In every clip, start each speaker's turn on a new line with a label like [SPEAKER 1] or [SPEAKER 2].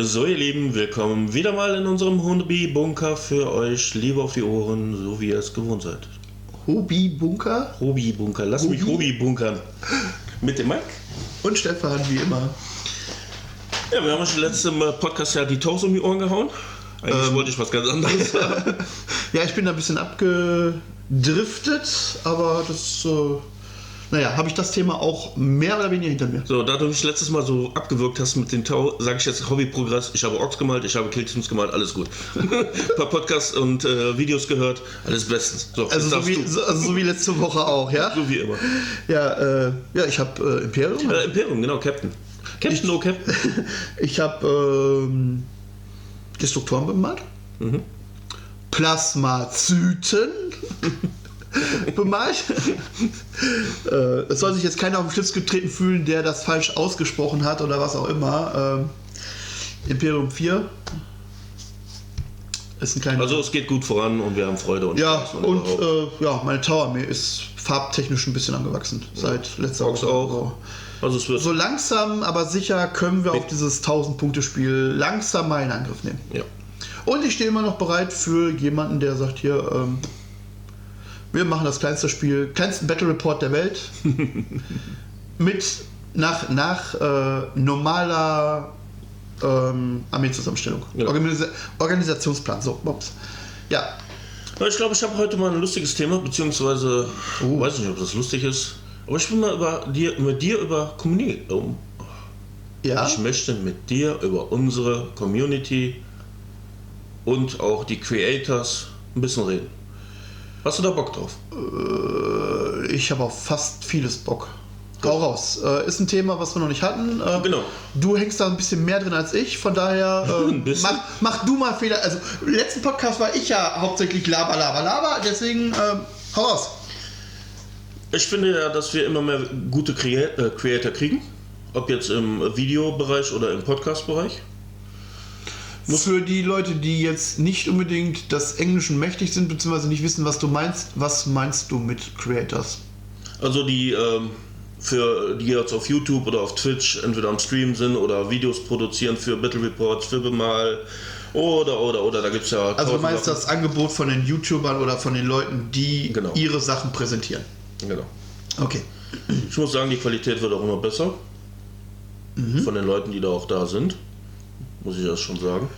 [SPEAKER 1] So, ihr Lieben, willkommen wieder mal in unserem Hobby-Bunker für euch. Liebe auf die Ohren, so wie ihr es gewohnt seid.
[SPEAKER 2] Hobby-Bunker
[SPEAKER 1] Hobby-Bunker, lass mich
[SPEAKER 2] Hobby?
[SPEAKER 1] Hobby-bunkern. Mit dem Mike.
[SPEAKER 2] und Stefan, wie immer.
[SPEAKER 1] Ja, wir haben uns letzten Podcast ja die Toes um die Ohren gehauen. Eigentlich
[SPEAKER 2] Ähm.
[SPEAKER 1] wollte ich was ganz anderes sagen.
[SPEAKER 2] Ja, ich bin da ein bisschen abgedriftet, aber das, äh, naja, habe ich das Thema auch mehr oder weniger hinter mir.
[SPEAKER 1] So, da du mich letztes Mal so abgewürgt hast mit den Tau, sage ich jetzt Hobby-Progress. Ich habe Orks gemalt, ich habe Killteams gemalt, alles gut. Ein paar Podcasts und äh, Videos gehört, alles bestens. So,
[SPEAKER 2] Also so wie, so, also so wie letzte Woche auch, ja?
[SPEAKER 1] So wie immer.
[SPEAKER 2] Ja, äh, ja ich habe äh, Imperium.
[SPEAKER 1] Äh, Imperium, genau, Captain. Captain, no Captain.
[SPEAKER 2] Ich habe ähm, Destruktoren bemalt.
[SPEAKER 1] Mhm.
[SPEAKER 2] Plasmazyten bemalt. äh, es soll sich jetzt keiner auf den Schlips getreten fühlen, der das falsch ausgesprochen hat oder was auch immer. Ähm, Imperium 4 ist ein kleiner.
[SPEAKER 1] Also es geht gut voran und wir haben Freude und
[SPEAKER 2] ja,
[SPEAKER 1] Spaß
[SPEAKER 2] und äh, ja, meine Tower-Armee ist farbtechnisch ein bisschen angewachsen seit letzter
[SPEAKER 1] Orks
[SPEAKER 2] Woche.
[SPEAKER 1] auch.
[SPEAKER 2] So.
[SPEAKER 1] also es wird
[SPEAKER 2] So langsam, aber sicher können wir auf dieses 1000-Punkte-Spiel langsam mal in Angriff nehmen.
[SPEAKER 1] ja.
[SPEAKER 2] Und ich stehe immer noch bereit für jemanden, der sagt hier, ähm, wir machen das kleinste Spiel, kleinsten Battle Report der Welt mit nach, nach äh, normaler ähm, Armeezusammenstellung.
[SPEAKER 1] Ja.
[SPEAKER 2] Organisa Organisationsplan, so, Bobs. Ja,
[SPEAKER 1] Ich glaube, ich habe heute mal ein lustiges Thema, beziehungsweise
[SPEAKER 2] Oh.
[SPEAKER 1] weiß nicht, ob das lustig ist, aber ich will mal über dir, mit dir über Community. Um,
[SPEAKER 2] ja.
[SPEAKER 1] Ich möchte mit dir über unsere Community und auch die Creators ein bisschen reden. Hast du da Bock drauf?
[SPEAKER 2] Äh, ich habe auf fast vieles Bock. Hau raus. Äh, ist ein Thema, was wir noch nicht hatten. Äh,
[SPEAKER 1] Genau.
[SPEAKER 2] Du hängst da ein bisschen mehr drin als ich, von daher äh, mach, mach du mal Fehler. Also, im letzten Podcast war ich ja hauptsächlich Laber, Laber, Laber, deswegen ähm, hau raus.
[SPEAKER 1] Ich finde ja, dass wir immer mehr gute Crea Creator kriegen. Ob jetzt im Videobereich oder im Podcast-Bereich.
[SPEAKER 2] Für die Leute, die jetzt nicht unbedingt das Englischen mächtig sind, beziehungsweise nicht wissen, was du meinst, was meinst du mit Creators?
[SPEAKER 1] Also die ähm, für die jetzt auf YouTube oder auf Twitch entweder am Stream sind oder Videos produzieren für Battle Reports, für Bemal oder oder oder da gibt es ja
[SPEAKER 2] Also du meinst
[SPEAKER 1] Sachen.
[SPEAKER 2] das Angebot von den YouTubern oder von den Leuten, die
[SPEAKER 1] Genau.
[SPEAKER 2] ihre Sachen präsentieren.
[SPEAKER 1] Genau.
[SPEAKER 2] Okay.
[SPEAKER 1] Ich muss sagen, die Qualität wird auch immer besser.
[SPEAKER 2] Mhm.
[SPEAKER 1] Von den Leuten, die da auch da sind. Muss ich das schon sagen.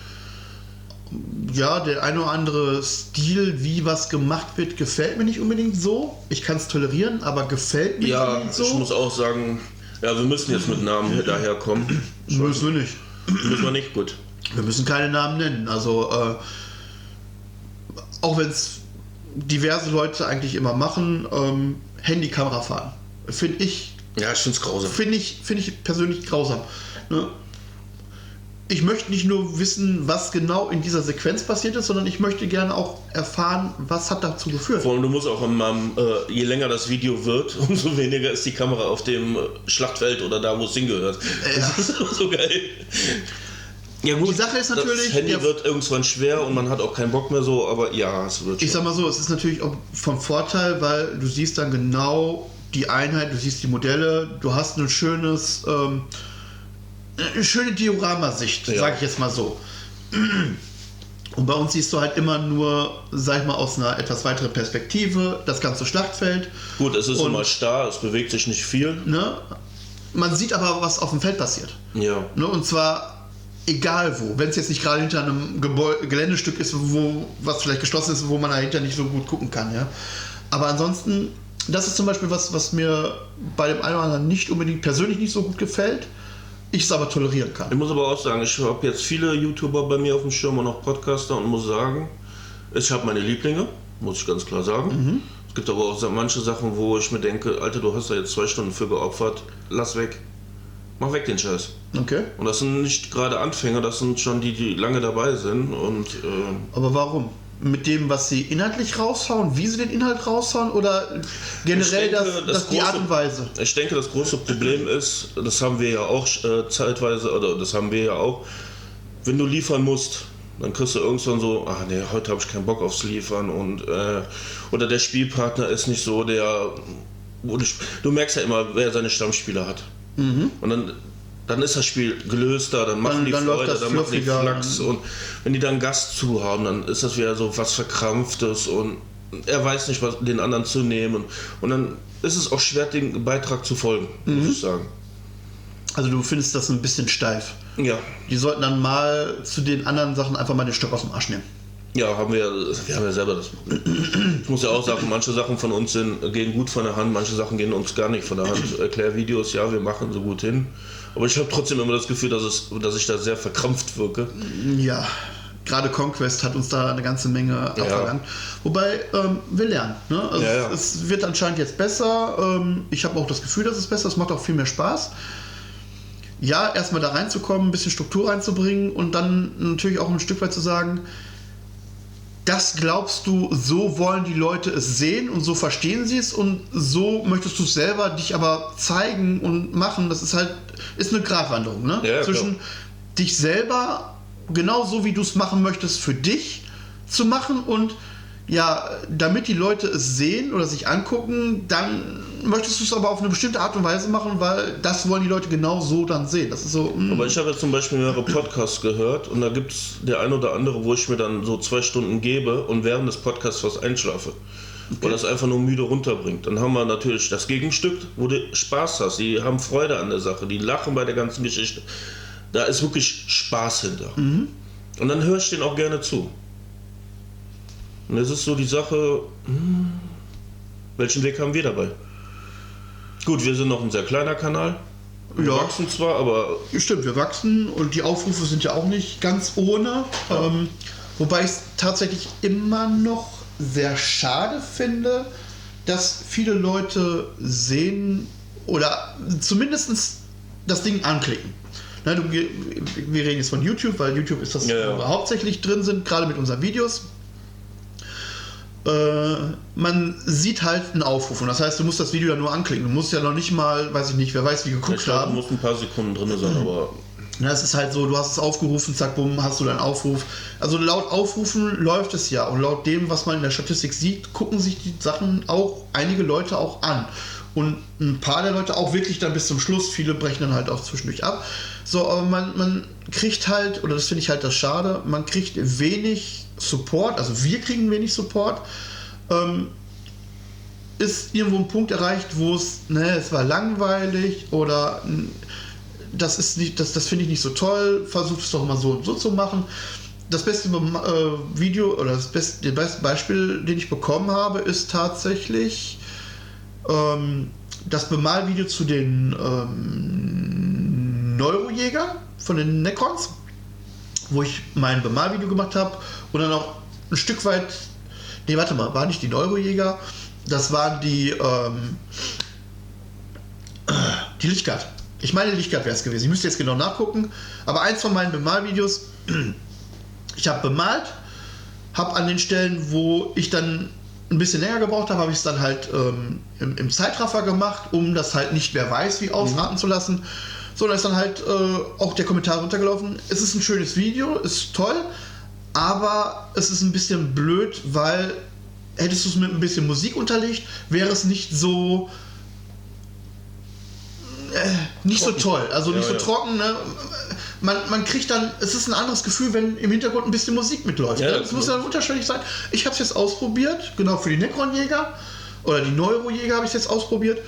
[SPEAKER 2] Ja, der eine oder andere Stil, wie was gemacht wird, gefällt mir nicht unbedingt so. Ich kann es tolerieren, aber gefällt mir nicht
[SPEAKER 1] Ja,
[SPEAKER 2] unbedingt so.
[SPEAKER 1] ich muss auch sagen, ja, wir müssen jetzt mit Namen daherkommen.
[SPEAKER 2] Müssen wir nicht.
[SPEAKER 1] Müssen wir nicht, gut.
[SPEAKER 2] Wir müssen keine Namen nennen. Also, äh, auch wenn es diverse Leute eigentlich immer machen, ähm, Handy-Kamera fahren. Finde ich,
[SPEAKER 1] Ja, ich finde es grausam.
[SPEAKER 2] finde ich, finde ich persönlich grausam. Ne? Ich möchte nicht nur wissen, was genau in dieser Sequenz passiert ist, sondern ich möchte gerne auch erfahren, was hat dazu geführt.
[SPEAKER 1] Vor allem, du musst auch immer, äh, je länger das Video wird, umso weniger ist die Kamera auf dem äh, Schlachtfeld oder da, wo es hingehört. Das ist so geil. Ja gut,
[SPEAKER 2] Die Sache ist natürlich,
[SPEAKER 1] das Handy
[SPEAKER 2] der-
[SPEAKER 1] wird irgendwann schwer und man hat auch keinen Bock mehr so, aber ja, es wird
[SPEAKER 2] Ich
[SPEAKER 1] schon.
[SPEAKER 2] sag mal so, es ist natürlich auch vom Vorteil, weil du siehst dann genau die Einheit, du siehst die Modelle, du hast ein schönes, ähm, schöne Dioramasicht,
[SPEAKER 1] Ja.
[SPEAKER 2] sag ich jetzt mal so. Und bei uns siehst du halt immer nur, sag ich mal, aus einer etwas weiteren Perspektive das ganze Schlachtfeld.
[SPEAKER 1] Gut, es ist
[SPEAKER 2] und-
[SPEAKER 1] immer starr, es bewegt sich nicht viel.
[SPEAKER 2] Ne? Man sieht aber, was auf dem Feld passiert.
[SPEAKER 1] Ja.
[SPEAKER 2] Ne? Und zwar egal wo. Wenn es jetzt nicht gerade hinter einem Gebäu Geländestück ist, wo was vielleicht geschlossen ist, wo man dahinter nicht so gut gucken kann. Ja? Aber ansonsten, das ist zum Beispiel was, was mir bei dem einen oder anderen nicht unbedingt persönlich nicht so gut gefällt. Ich es aber tolerieren kann.
[SPEAKER 1] Ich muss aber auch sagen, ich habe jetzt viele YouTuber bei mir auf dem Schirm und auch Podcaster und muss sagen, ich habe meine Lieblinge, muss ich ganz klar sagen. Es gibt aber auch manche Sachen, wo ich mir denke, Alter, du hast da jetzt zwei Stunden für geopfert, lass weg. Mach weg den Scheiß.
[SPEAKER 2] Okay.
[SPEAKER 1] Und das sind nicht gerade Anfänger, das sind schon die, die lange dabei sind und äh,
[SPEAKER 2] Aber warum? Mit dem, was sie inhaltlich raushauen, wie sie den Inhalt raushauen oder generell
[SPEAKER 1] denke,
[SPEAKER 2] das,
[SPEAKER 1] das
[SPEAKER 2] das die
[SPEAKER 1] große-
[SPEAKER 2] Art und Weise?
[SPEAKER 1] Ich denke, das große Problem ist, das haben wir ja auch äh, zeitweise, oder das haben wir ja auch, wenn du liefern musst, dann kriegst du irgendwann so, ah nee, heute habe ich keinen Bock aufs Liefern und äh, oder der Spielpartner ist nicht so der, wo du, du merkst ja immer, wer seine Stammspieler hat. Und dann dann ist das Spiel gelöster, dann machen
[SPEAKER 2] Dann-
[SPEAKER 1] die
[SPEAKER 2] dann
[SPEAKER 1] Freude, dann machen die. Flachs und wenn die dann Gast zu haben, dann ist das wieder so was Verkrampftes und er weiß nicht, was den anderen zu nehmen und dann ist es auch schwer, den Beitrag zu folgen,
[SPEAKER 2] Mhm.
[SPEAKER 1] muss ich sagen.
[SPEAKER 2] Also du findest das ein bisschen steif.
[SPEAKER 1] Ja,
[SPEAKER 2] Die sollten dann mal zu den anderen Sachen einfach mal den Stock aus dem Arsch nehmen.
[SPEAKER 1] Ja, haben wir, wir haben ja selber das. Ich muss ja auch sagen, manche Sachen von uns sind, gehen gut von der Hand, manche Sachen gehen uns gar nicht von der Hand. Erklärvideos, ja, wir machen so gut hin. Aber ich habe trotzdem immer das Gefühl, dass, es, dass ich da sehr verkrampft wirke.
[SPEAKER 2] Ja, gerade Conquest hat uns da eine ganze Menge abverlangt. Wobei, ähm, wir lernen. Ne? Also
[SPEAKER 1] Ja, ja.
[SPEAKER 2] Es wird anscheinend jetzt besser. Ähm, ich habe auch das Gefühl, dass es besser ist. Es macht auch viel mehr Spaß. Ja, erstmal da reinzukommen, ein bisschen Struktur reinzubringen und dann natürlich auch ein Stück weit zu sagen, das glaubst du, so wollen die Leute es sehen und so verstehen sie es und so möchtest du es selber dich aber zeigen und machen. Das ist halt, ist eine Gratwanderung, ne?
[SPEAKER 1] Ja,
[SPEAKER 2] Zwischen
[SPEAKER 1] klar.
[SPEAKER 2] dich selber genau so, wie du es machen möchtest, für dich zu machen und ja, damit die Leute es sehen oder sich angucken, dann möchtest du es aber auf eine bestimmte Art und Weise machen, weil das wollen die Leute genau so dann sehen. Das ist so, mm,
[SPEAKER 1] Aber ich habe jetzt zum Beispiel mehrere Podcasts gehört und da gibt es der ein oder andere, wo ich mir dann so zwei Stunden gebe und während des Podcasts was einschlafe. Weil das einfach nur müde runterbringt. Dann haben wir natürlich das Gegenstück, wo du Spaß hast. Die haben Freude an der Sache, die lachen bei der ganzen Geschichte. Da ist wirklich Spaß hinter. Und dann höre ich denen auch gerne zu. Und es ist so die Sache, hm, welchen Weg haben wir dabei? Gut, wir sind noch ein sehr kleiner Kanal. Wir
[SPEAKER 2] Ja.
[SPEAKER 1] wachsen zwar, aber
[SPEAKER 2] Stimmt, wir wachsen und die Aufrufe sind ja auch nicht ganz ohne. Ähm, wobei ich es tatsächlich immer noch sehr schade finde, dass viele Leute sehen oder zumindest das Ding anklicken. Na, du, wir reden jetzt von YouTube, weil YouTube ist das,
[SPEAKER 1] Ja, ja.
[SPEAKER 2] wo wir hauptsächlich drin sind, gerade mit unseren Videos. Äh, man sieht halt einen Aufruf und das heißt, du musst das Video ja nur anklicken. Du musst ja noch nicht mal, weiß ich nicht, wer weiß, wie geguckt
[SPEAKER 1] glaube,
[SPEAKER 2] haben.
[SPEAKER 1] muss ein paar Sekunden drin sein, aber
[SPEAKER 2] Na, es ist halt so, du hast es aufgerufen, zack, bumm, hast du deinen Aufruf. Also laut Aufrufen läuft es ja. Und laut dem, was man in der Statistik sieht, gucken sich die Sachen auch einige Leute auch an. Und ein paar der Leute auch wirklich dann bis zum Schluss. Viele brechen dann halt auch zwischendurch ab. So, aber man, man kriegt halt, oder das finde ich halt das Schade, man kriegt wenig Support. Also wir kriegen wenig Support. Ähm, ist irgendwo ein Punkt erreicht, wo es, ne, es war langweilig oder das ist nicht, das, das finde ich nicht so toll, versucht es doch mal so und so zu machen. Das beste äh, Video oder das beste, das beste Beispiel, den ich bekommen habe, ist tatsächlich ähm, das Bemalvideo zu den ähm, Neurojäger von den Necrons, wo ich mein Bemalvideo gemacht habe und dann auch ein Stück weit, nee, warte mal, waren nicht die Neurojäger, das waren die, ähm, die Lichtguard. Ich meine, Lichtguard wäre es gewesen. Ich müsste jetzt genau nachgucken. Aber eins von meinen Bemalvideos, ich habe bemalt, habe an den Stellen, wo ich dann ein bisschen länger gebraucht habe, habe ich es dann halt ähm, im, im Zeitraffer gemacht, um das halt nicht wer weiß wie ausraten zu lassen. So, da ist dann halt äh, auch der Kommentar runtergelaufen. Es ist ein schönes Video, ist toll, aber es ist ein bisschen blöd, weil hättest du es mit ein bisschen Musik unterlegt, wäre es nicht so äh, nicht so toll, also nicht
[SPEAKER 1] Ja,
[SPEAKER 2] so
[SPEAKER 1] ja.
[SPEAKER 2] trocken. Ne? Man, man kriegt dann, es ist ein anderes Gefühl, wenn im Hintergrund ein bisschen Musik mitläuft.
[SPEAKER 1] Ja?
[SPEAKER 2] Es muss ja unterschwellig sein. Ich habe es jetzt ausprobiert, genau für die Necron-Jäger oder die Neurojäger habe ich es jetzt ausprobiert.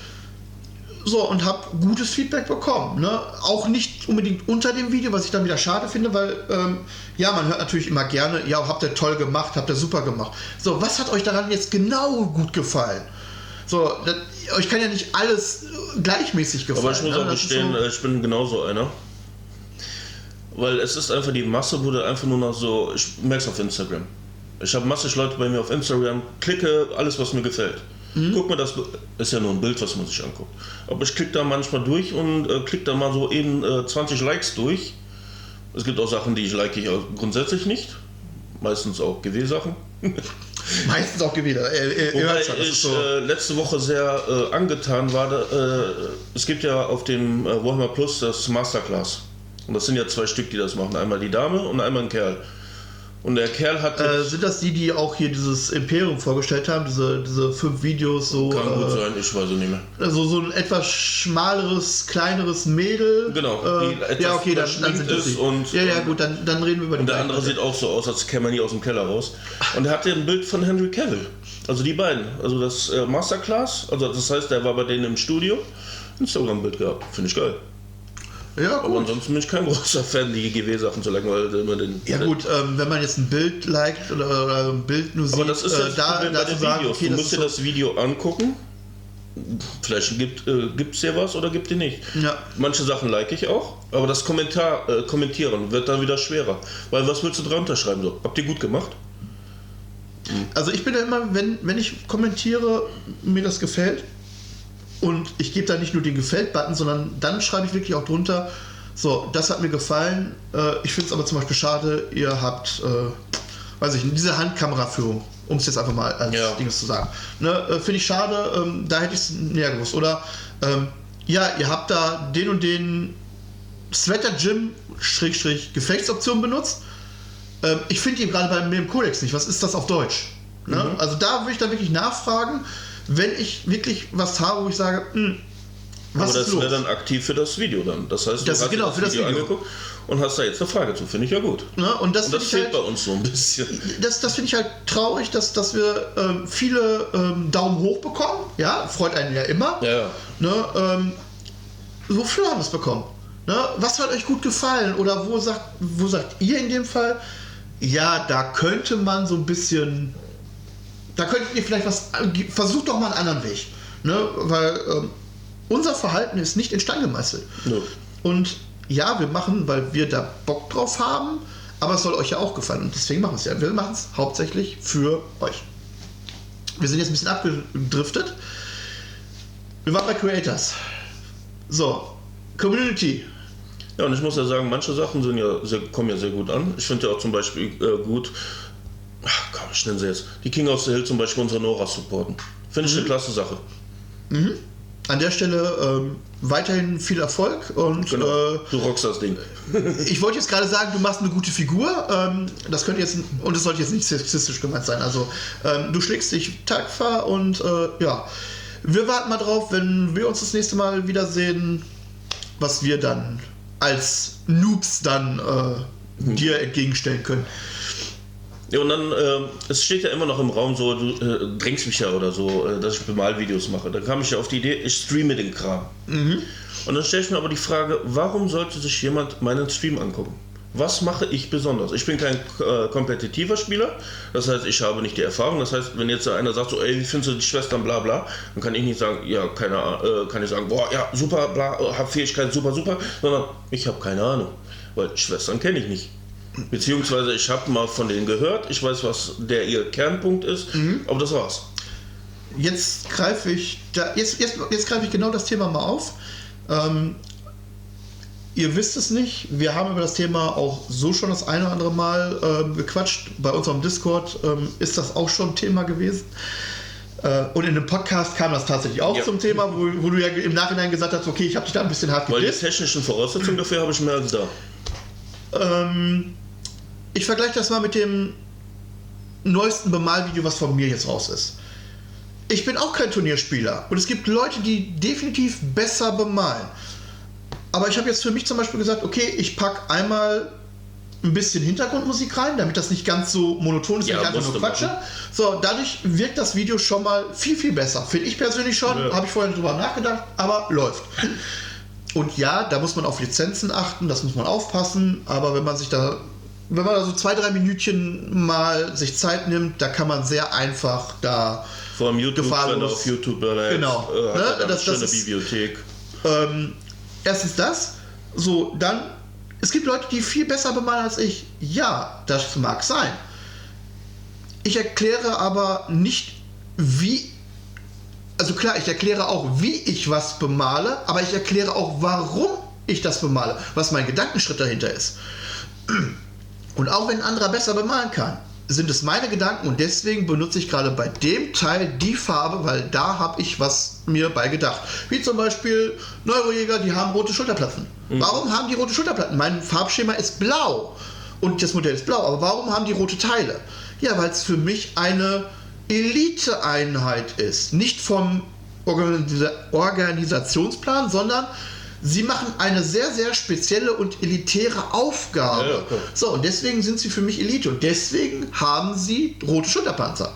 [SPEAKER 2] So, und habe gutes Feedback bekommen. Ne? Auch nicht unbedingt unter dem Video, was ich dann wieder schade finde, weil, ähm, ja, man hört natürlich immer gerne, ja, habt ihr toll gemacht, habt ihr super gemacht. So, was hat euch daran jetzt genau gut gefallen? So, das, euch kann ja nicht alles äh, gleichmäßig gefallen.
[SPEAKER 1] Aber ich muss
[SPEAKER 2] ne?
[SPEAKER 1] auch gestehen,
[SPEAKER 2] so-
[SPEAKER 1] äh, ich bin genauso einer. Weil es ist einfach die Masse, wurde einfach nur noch so. Ich merke es auf Instagram. Ich habe massig Leute bei mir auf Instagram, klicke alles, was mir gefällt.
[SPEAKER 2] Mhm.
[SPEAKER 1] Guck mir das, ist ja nur ein Bild, was man sich anguckt. Aber ich klicke da manchmal durch und äh, klicke da mal so eben äh, 20 Likes durch. Es gibt auch Sachen, die ich like ich grundsätzlich nicht. Meistens auch GW-Sachen.
[SPEAKER 2] Meistens auch gewählt. Äh, äh,
[SPEAKER 1] Wobei ich
[SPEAKER 2] so.
[SPEAKER 1] äh, letzte Woche sehr äh, angetan war, da, äh, es gibt ja auf dem äh, Warhammer Plus das Masterclass. Und das sind ja zwei Stück, die das machen. Einmal die Dame und einmal ein Kerl. Und der Kerl hat.
[SPEAKER 2] Äh, sind das die, die auch hier dieses Imperium vorgestellt haben? Diese, diese fünf Videos so.
[SPEAKER 1] kann gut
[SPEAKER 2] äh,
[SPEAKER 1] sein, ich weiß es nicht mehr.
[SPEAKER 2] Also so ein etwas schmaleres, kleineres Mädel.
[SPEAKER 1] Genau,
[SPEAKER 2] Äh, ja, okay, dann, dann sind das die.
[SPEAKER 1] und-
[SPEAKER 2] Ja, ja, gut, dann, dann reden wir über die
[SPEAKER 1] Und der andere sieht auch so aus, als käme er nie aus dem Keller raus. Und er hatte ein Bild von Henry Cavill. Also die beiden. Also das äh, Masterclass, also das heißt, der war bei denen im Studio. Instagram-Bild gehabt. Finde ich geil.
[SPEAKER 2] Ja,
[SPEAKER 1] Aber
[SPEAKER 2] gut.
[SPEAKER 1] ansonsten bin ich kein großer Fan, die GW-Sachen zu liken, weil immer den.
[SPEAKER 2] Ja gut, ähm, wenn man jetzt ein Bild liked oder, oder ein Bild nur sieht,
[SPEAKER 1] Aber das ist
[SPEAKER 2] äh,
[SPEAKER 1] das
[SPEAKER 2] da,
[SPEAKER 1] Problem
[SPEAKER 2] da
[SPEAKER 1] bei den
[SPEAKER 2] sagen,
[SPEAKER 1] Videos.
[SPEAKER 2] okay,
[SPEAKER 1] du musst dir
[SPEAKER 2] so,
[SPEAKER 1] das Video angucken. Vielleicht gibt es dir was oder gibt dir nicht.
[SPEAKER 2] Ja.
[SPEAKER 1] Manche Sachen like ich auch, aber das Kommentar, äh, Kommentieren wird dann wieder schwerer. Weil was willst du drunter schreiben? So, habt ihr gut gemacht?
[SPEAKER 2] Also ich bin ja immer, wenn, wenn ich kommentiere, mir das gefällt und ich gebe da nicht nur den Gefällt-Button, sondern dann schreibe ich wirklich auch drunter, so, das hat mir gefallen, äh, ich finde es aber zum Beispiel schade, ihr habt, äh, weiß ich, diese Handkameraführung, um es jetzt einfach mal als
[SPEAKER 1] Ja.
[SPEAKER 2] Dings zu sagen, ne, äh, finde ich schade, ähm, da hätte ich es näher gewusst. Oder, ähm, ja, ihr habt da den und den Sweater Gym Schrägstrich Gefechtsoption benutzt. Ähm, ich finde die gerade bei mir im Kodex nicht. Was ist das auf Deutsch? Ne? Also da würde ich dann wirklich nachfragen, wenn ich wirklich was habe, wo ich sage, hm, was
[SPEAKER 1] aber
[SPEAKER 2] ist
[SPEAKER 1] das
[SPEAKER 2] los?
[SPEAKER 1] wäre dann aktiv für das Video dann. Das heißt, du
[SPEAKER 2] Das
[SPEAKER 1] hast dir
[SPEAKER 2] genau,
[SPEAKER 1] das
[SPEAKER 2] für das
[SPEAKER 1] Video
[SPEAKER 2] Video.
[SPEAKER 1] angeguckt und hast da jetzt eine Frage zu. Finde ich ja gut.
[SPEAKER 2] ne? Und das,
[SPEAKER 1] Und das fehlt
[SPEAKER 2] halt,
[SPEAKER 1] bei uns so ein bisschen.
[SPEAKER 2] das, das finde ich halt traurig, dass, dass wir ähm, viele ähm, Daumen hoch bekommen. Ja, freut einen ja immer.
[SPEAKER 1] Ja, ja.
[SPEAKER 2] Ne, ähm, wofür haben wir es bekommen? Ne, was hat euch gut gefallen? Oder wo sagt, wo sagt ihr in dem Fall, ja, da könnte man so ein bisschen, da könntet ihr vielleicht was, versucht doch mal einen anderen Weg. Ne, weil ähm, unser Verhalten ist nicht in Stein gemeißelt.
[SPEAKER 1] Nö.
[SPEAKER 2] Und ja, wir machen, weil wir da Bock drauf haben, aber es soll euch ja auch gefallen. Und deswegen machen wir es ja. Wir machen es hauptsächlich für euch. Wir sind jetzt ein bisschen abgedriftet. Wir waren bei Creators. So, Community.
[SPEAKER 1] Ja, und ich muss ja sagen, manche Sachen sind ja sehr, kommen ja sehr gut an. Ich finde ja auch zum Beispiel äh, gut, ach komm, ich nenne sie jetzt, die King of the Hill zum Beispiel unsere Nora supporten. Finde
[SPEAKER 2] Mhm.
[SPEAKER 1] ich eine klasse Sache.
[SPEAKER 2] An der Stelle ähm, weiterhin viel Erfolg und
[SPEAKER 1] Genau.
[SPEAKER 2] äh,
[SPEAKER 1] du rockst das Ding.
[SPEAKER 2] ich wollte jetzt gerade sagen, du machst eine gute Figur. Ähm, das könnte jetzt und es sollte jetzt nicht sexistisch gemeint sein. Also ähm, du schlägst dich tapfer und äh, ja, wir warten mal drauf, wenn wir uns das nächste Mal wiedersehen, was wir dann als Noobs dann äh, dir entgegenstellen können.
[SPEAKER 1] Ja, und dann, äh, es steht ja immer noch im Raum so, du äh, drängst mich ja oder so, äh, dass ich Bemalvideos mache. Da kam ich ja auf die Idee, ich streame den Kram. Und dann stelle ich mir aber die Frage, warum sollte sich jemand meinen Stream angucken? Was mache ich besonders? Ich bin kein äh, kompetitiver Spieler, das heißt, ich habe nicht die Erfahrung. Das heißt, wenn jetzt einer sagt, so, ey, wie findest du die Schwestern, bla bla, dann kann ich nicht sagen, ja, keine Ahnung, äh, kann ich sagen, boah, ja, super, bla, hab Fähigkeiten, super, super, sondern ich habe keine Ahnung, weil Schwestern kenne ich nicht. Beziehungsweise ich habe mal von denen gehört, ich weiß, was der ihr Kernpunkt ist, aber das war's.
[SPEAKER 2] Jetzt greife ich da, jetzt, jetzt, jetzt greife ich genau das Thema mal auf. Ähm, ihr wisst es nicht, wir haben über das Thema auch so schon das eine oder andere Mal ähm, gequatscht. Bei unserem Discord ähm, ist das auch schon Thema gewesen. Äh, und in dem Podcast kam das tatsächlich auch
[SPEAKER 1] Ja.
[SPEAKER 2] zum Thema, wo, wo du ja im Nachhinein gesagt hast, okay, ich habe dich da ein bisschen hart
[SPEAKER 1] Weil die technischen Voraussetzungen dafür habe ich mehr als da.
[SPEAKER 2] Ähm, ich vergleiche das mal mit dem neuesten Bemalvideo, was von mir jetzt raus ist. Ich bin auch kein Turnierspieler und es gibt Leute, die definitiv besser bemalen. Aber ich habe jetzt für mich zum Beispiel gesagt, okay, ich packe einmal ein bisschen Hintergrundmusik rein, damit das nicht ganz so monoton ist,
[SPEAKER 1] Ja,
[SPEAKER 2] ich einfach nur quatsche. So, dadurch wirkt das Video schon mal viel, viel besser. Finde ich persönlich schon,
[SPEAKER 1] Ja.
[SPEAKER 2] habe ich vorher nicht drüber nachgedacht, aber läuft. Und ja, da muss man auf Lizenzen achten, das muss man aufpassen, aber wenn man sich da, wenn man da so zwei, drei Minütchen mal sich Zeit nimmt, da kann man sehr einfach da
[SPEAKER 1] Vor allem YouTube,
[SPEAKER 2] Gefahrlos.
[SPEAKER 1] auf YouTube bleibt,
[SPEAKER 2] Genau.
[SPEAKER 1] äh,
[SPEAKER 2] Ne,
[SPEAKER 1] da
[SPEAKER 2] das-
[SPEAKER 1] eine
[SPEAKER 2] das
[SPEAKER 1] schöne
[SPEAKER 2] ist-
[SPEAKER 1] Bibliothek.
[SPEAKER 2] Ähm, erstens das, so, dann, es gibt Leute, die viel besser bemalen als ich. Ja, das mag sein. Ich erkläre aber nicht, wie. Also klar, ich erkläre auch, wie ich was bemale, aber ich erkläre auch, warum ich das bemale, was mein Gedankenschritt dahinter ist. Und auch wenn ein anderer besser bemalen kann, sind es meine Gedanken und deswegen benutze ich gerade bei dem Teil die Farbe, weil da habe ich was mir bei gedacht. Wie zum Beispiel Neurojäger, die haben rote Schulterplatten. Warum haben die rote Schulterplatten? Mein Farbschema ist blau. und das Modell ist blau. Aber warum haben die rote Teile? Ja, weil es für mich eine Elite-Einheit ist. Nicht vom Organisa Organisationsplan, sondern sie machen eine sehr, sehr spezielle und elitäre Aufgabe.
[SPEAKER 1] Ja,
[SPEAKER 2] so, und deswegen sind sie für mich Elite und deswegen haben sie rote Schulterpanzer.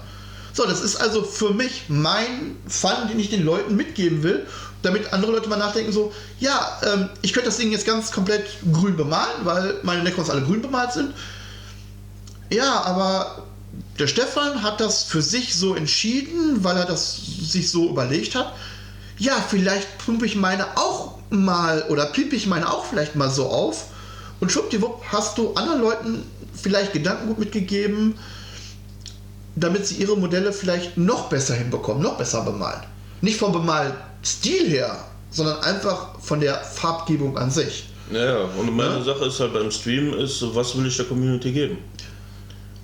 [SPEAKER 2] So, das ist also für mich mein Fun, den ich den Leuten mitgeben will, damit andere Leute mal nachdenken, so, ja, ähm, ich könnte das Ding jetzt ganz komplett grün bemalen, weil meine Necrons alle grün bemalt sind. Ja, aber der Stefan hat das für sich so entschieden, weil er das sich so überlegt hat. Ja, vielleicht pumpe ich meine auch mal oder pimpe ich meine auch vielleicht mal so auf und schwuppdiwupp hast du anderen Leuten vielleicht Gedankengut mitgegeben, damit sie ihre Modelle vielleicht noch besser hinbekommen, noch besser bemalen. Nicht vom Bemalstil her, sondern einfach von der Farbgebung an sich.
[SPEAKER 1] Ja, ja. und meine
[SPEAKER 2] Ja.
[SPEAKER 1] Sache ist halt beim Streamen ist, was will ich der Community geben?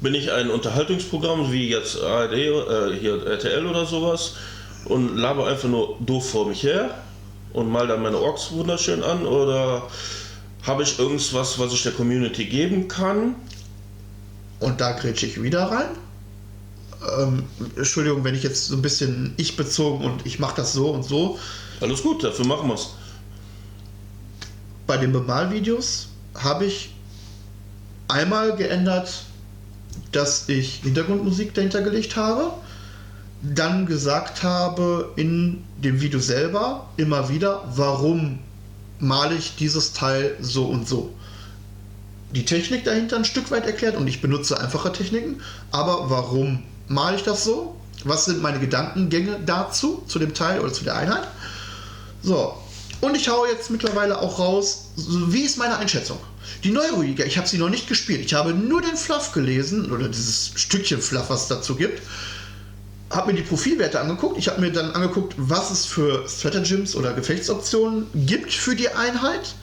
[SPEAKER 1] Bin ich ein Unterhaltungsprogramm wie jetzt ARD, äh, hier RTL oder sowas und laber einfach nur doof vor mich her und mal dann meine Orks wunderschön an oder habe ich irgendwas, was ich der Community geben kann?
[SPEAKER 2] Und da grätsche ich wieder rein. Ähm, Entschuldigung, wenn ich jetzt so ein bisschen ich bezogen und ich mache das so und so.
[SPEAKER 1] Alles gut, dafür machen wir es.
[SPEAKER 2] Bei den Bemalvideos habe ich einmal geändert, dass ich Hintergrundmusik dahinter gelegt habe. Dann gesagt habe in dem Video selber immer wieder, warum male ich dieses Teil so und so. Die Technik dahinter ein Stück weit erklärt und ich benutze einfache Techniken, aber warum male ich das so? Was sind meine Gedankengänge dazu, zu dem Teil oder zu der Einheit? So, und ich haue jetzt mittlerweile auch raus, wie ist meine Einschätzung? Die Neuroliga, ich habe sie noch nicht gespielt. Ich habe nur den Fluff gelesen, oder dieses Stückchen Fluff, was es dazu gibt. Habe mir die Profilwerte angeguckt. Ich habe mir dann angeguckt, was es für Stratagems oder Gefechtsoptionen gibt für die Einheit.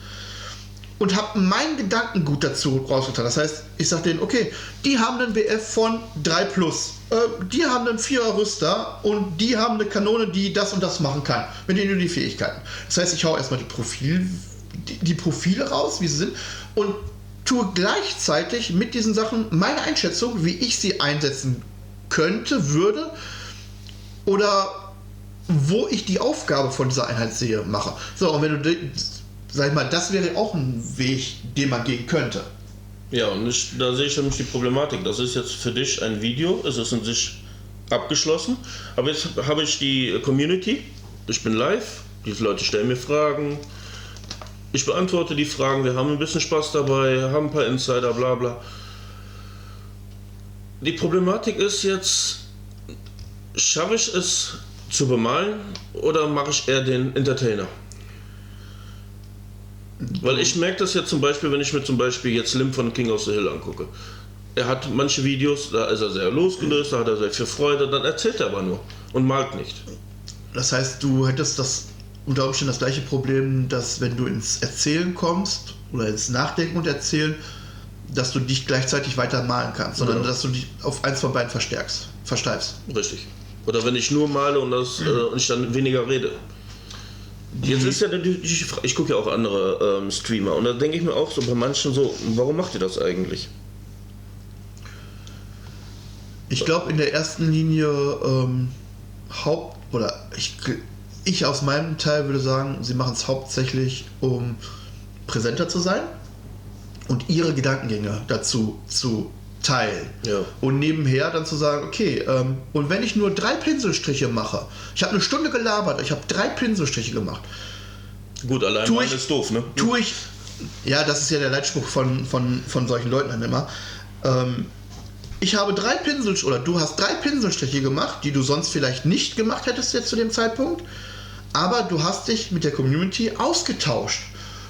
[SPEAKER 2] Und habe meinen Gedankengut dazu rausgetan. Das heißt, ich sage denen, okay, die haben einen BF von 3 plus. Äh, die haben einen 4er Rüster und die haben eine Kanone, die das und das machen kann. Mit denen nur die Fähigkeiten. Das heißt, ich hau erstmal die, Profil, die, die Profile raus, wie sie sind, und tue gleichzeitig mit diesen Sachen meine Einschätzung, wie ich sie einsetzen könnte, würde oder wo ich die Aufgabe von dieser Einheit sehe, mache. So, und wenn du, sag ich mal, das wäre auch ein Weg, den man gehen könnte.
[SPEAKER 1] Ja, und ich, da sehe ich nämlich die Problematik. Das ist jetzt für dich ein Video, es ist in sich abgeschlossen. Aber jetzt habe ich die Community, ich bin live, die Leute stellen mir Fragen, ich beantworte die Fragen, wir haben ein bisschen Spaß dabei, haben ein paar Insider, bla bla. Die Problematik ist jetzt, schaffe ich es zu bemalen oder mache ich eher den Entertainer? Weil ich merke das ja zum Beispiel, wenn ich mir zum Beispiel jetzt Lim von King of the Hill angucke. Er hat manche Videos, da ist er sehr losgelöst, da hat er sehr viel Freude, dann erzählt er aber nur und malt nicht.
[SPEAKER 2] Das heißt, du hättest das unter Umständen das gleiche Problem, dass wenn du ins Erzählen kommst oder ins Nachdenken und Erzählen, dass du dich gleichzeitig weiter malen kannst, sondern
[SPEAKER 1] Ja.
[SPEAKER 2] dass du dich auf eins von beiden verstärkst, versteifst.
[SPEAKER 1] Richtig. Oder wenn ich nur male und, das, äh, und ich dann weniger rede. Jetzt ist ja Fra- ich gucke ja auch andere ähm, Streamer und da denke ich mir auch so bei manchen so, warum macht ihr das eigentlich?
[SPEAKER 2] Ich glaube in der ersten Linie ähm, Haupt oder ich, ich aus meinem Teil würde sagen, sie machen es hauptsächlich, um präsenter zu sein und ihre Gedankengänge dazu zu teilen.
[SPEAKER 1] Ja.
[SPEAKER 2] Und nebenher dann zu sagen, okay, ähm, und wenn ich nur drei Pinselstriche mache, ich habe eine Stunde gelabert, ich habe drei Pinselstriche gemacht,
[SPEAKER 1] Gut, allein
[SPEAKER 2] Tu ich-
[SPEAKER 1] ist doof, ne?
[SPEAKER 2] tue ich, ja, das ist ja der Leitspruch von, von, von solchen Leuten dann immer. Ähm, ich habe drei Pinsel oder du hast drei Pinselstriche gemacht, die du sonst vielleicht nicht gemacht hättest jetzt zu dem Zeitpunkt, aber du hast dich mit der Community ausgetauscht.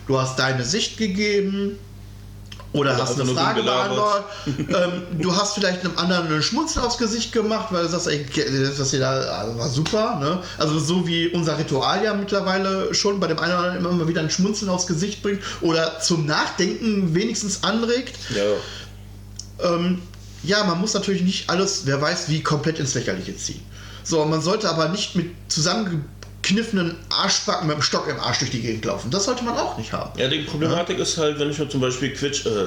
[SPEAKER 2] Du hast deine Sicht gegeben oder, hast
[SPEAKER 1] einfach
[SPEAKER 2] eine Frage beantwortet. ähm, du hast vielleicht einem anderen einen Schmunzel aufs Gesicht gemacht, weil du sagst, ey, das hier da also war super. Ne? Also so wie unser Ritual ja mittlerweile schon bei dem einen oder anderen immer wieder ein Schmunzeln aufs Gesicht bringt oder zum Nachdenken wenigstens anregt.
[SPEAKER 1] Ja.
[SPEAKER 2] Ähm, ja, man muss natürlich nicht alles, wer weiß wie, komplett ins Lächerliche ziehen. So, man sollte aber nicht mit zusammengekniffenen Arschbacken mit dem Stock im Arsch durch die Gegend laufen. Das sollte man auch nicht haben.
[SPEAKER 1] Ja, die Problematik ist halt, wenn ich mir zum Beispiel Twitch, äh,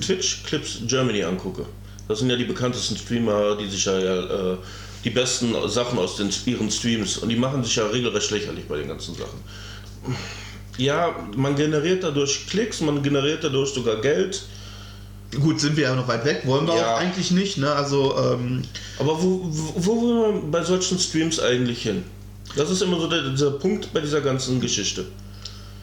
[SPEAKER 1] Twitch Clips Germany angucke, das sind ja die bekanntesten Streamer, die sich ja, äh, die besten Sachen aus den, ihren Streams und die machen sich ja regelrecht lächerlich bei den ganzen Sachen. Ja, man generiert dadurch Klicks, man generiert dadurch sogar Geld.
[SPEAKER 2] Gut, sind wir ja noch weit weg, wollen wir
[SPEAKER 1] Ja.
[SPEAKER 2] auch eigentlich nicht, ne? Also, ähm,
[SPEAKER 1] Aber wo, wo, wo will man bei solchen Streams eigentlich hin? Das ist immer so der, dieser Punkt bei dieser ganzen Geschichte.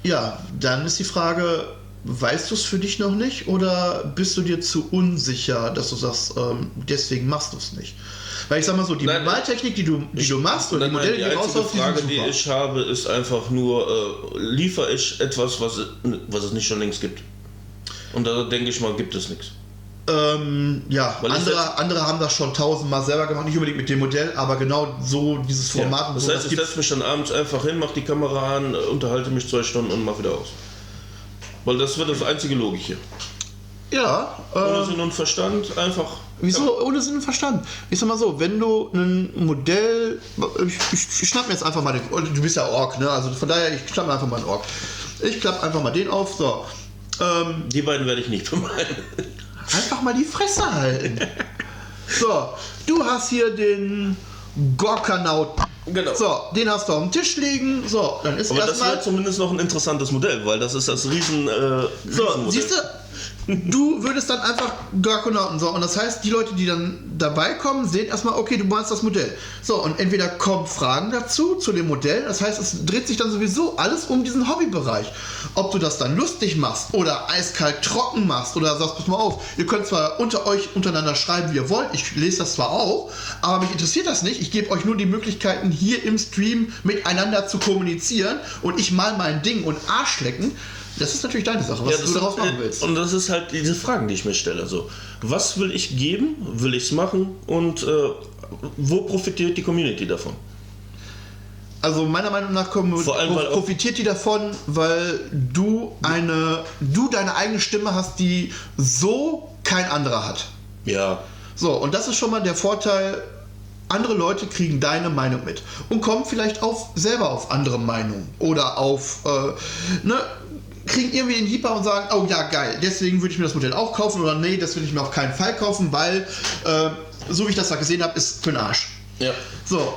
[SPEAKER 2] ja, dann ist die Frage, weißt du es für dich noch nicht oder bist du dir zu unsicher, dass du sagst, ähm, deswegen machst du es nicht? Weil ich sag mal so, die
[SPEAKER 1] Nein,
[SPEAKER 2] Maltechnik, die du, die du machst oder die
[SPEAKER 1] Nein, nein,
[SPEAKER 2] Modelle, die,
[SPEAKER 1] die einzige
[SPEAKER 2] raushaust, die
[SPEAKER 1] Frage, die ich habe, ist einfach nur, äh, liefere ich etwas, was, was es nicht schon längst gibt? Und da denke ich mal, gibt es nichts.
[SPEAKER 2] Ähm, ja,
[SPEAKER 1] Weil ich
[SPEAKER 2] andere, andere haben das schon tausendmal selber gemacht, nicht unbedingt mit dem Modell, aber genau so dieses Format und
[SPEAKER 1] das
[SPEAKER 2] so,
[SPEAKER 1] heißt, ich
[SPEAKER 2] gibt's.
[SPEAKER 1] setze mich dann abends einfach hin, mache die Kamera an, unterhalte mich zwei Stunden und mach wieder aus. Weil das wird das einzige Logische.
[SPEAKER 2] Ja,
[SPEAKER 1] Ohne
[SPEAKER 2] äh,
[SPEAKER 1] Sinn und Verstand einfach.
[SPEAKER 2] wieso ohne Sinn und Verstand? Ich sag mal so, wenn du ein Modell, ich, ich, ich schnapp mir jetzt einfach mal den, du bist ja Ork, ne? Also von daher, ich schnapp mir einfach mal einen Ork. Ich klapp einfach mal den auf, so. Ähm,
[SPEAKER 1] Die beiden werde ich nicht bemalen.
[SPEAKER 2] Einfach mal die Fresse halten. So, du hast hier den Gorkanaut.
[SPEAKER 1] Genau.
[SPEAKER 2] So, den hast du auf dem Tisch liegen. So, dann ist
[SPEAKER 1] Aber das wäre zumindest noch ein interessantes Modell, weil das ist das Riesen. Äh,
[SPEAKER 2] So,
[SPEAKER 1] Riesenmodell.
[SPEAKER 2] siehst du, du würdest dann einfach Gorkonauten so. Und das heißt, die Leute, die dann dabei kommen, sehen erstmal, okay, du meinst das Modell. So, und entweder kommen Fragen dazu, zu dem Modell. Das heißt, es dreht sich dann sowieso alles um diesen Hobbybereich. Ob du das dann lustig machst oder eiskalt trocken machst oder sagst, pass mal auf, ihr könnt zwar unter euch untereinander schreiben, wie ihr wollt. Ich lese das zwar auch, aber mich interessiert das nicht. Ich gebe euch nur die Möglichkeiten, hier im Stream miteinander zu kommunizieren und ich mal mein Ding und Arsch lecken. Das ist natürlich deine Sache, was
[SPEAKER 1] Ja,
[SPEAKER 2] du daraus machen willst.
[SPEAKER 1] Und das ist halt diese Fragen, die ich mir stelle. So, was will ich geben? Will ich es machen? Und äh, wo profitiert die Community davon?
[SPEAKER 2] Also meiner Meinung nach kommen,
[SPEAKER 1] allem, auch-
[SPEAKER 2] profitiert die davon, weil du eine, du deine eigene Stimme hast, die so kein anderer hat.
[SPEAKER 1] Ja,
[SPEAKER 2] So, und das ist schon mal der Vorteil. Andere Leute kriegen deine Meinung mit und kommen vielleicht auf, selber auf andere Meinungen oder auf, äh, ne, kriegen irgendwie den Hieper und sagen, oh ja, geil, deswegen würde ich mir das Modell auch kaufen oder nee, das will ich mir auf keinen Fall kaufen, weil, äh, so wie ich das da gesehen habe, ist für den Arsch.
[SPEAKER 1] ja.
[SPEAKER 2] So,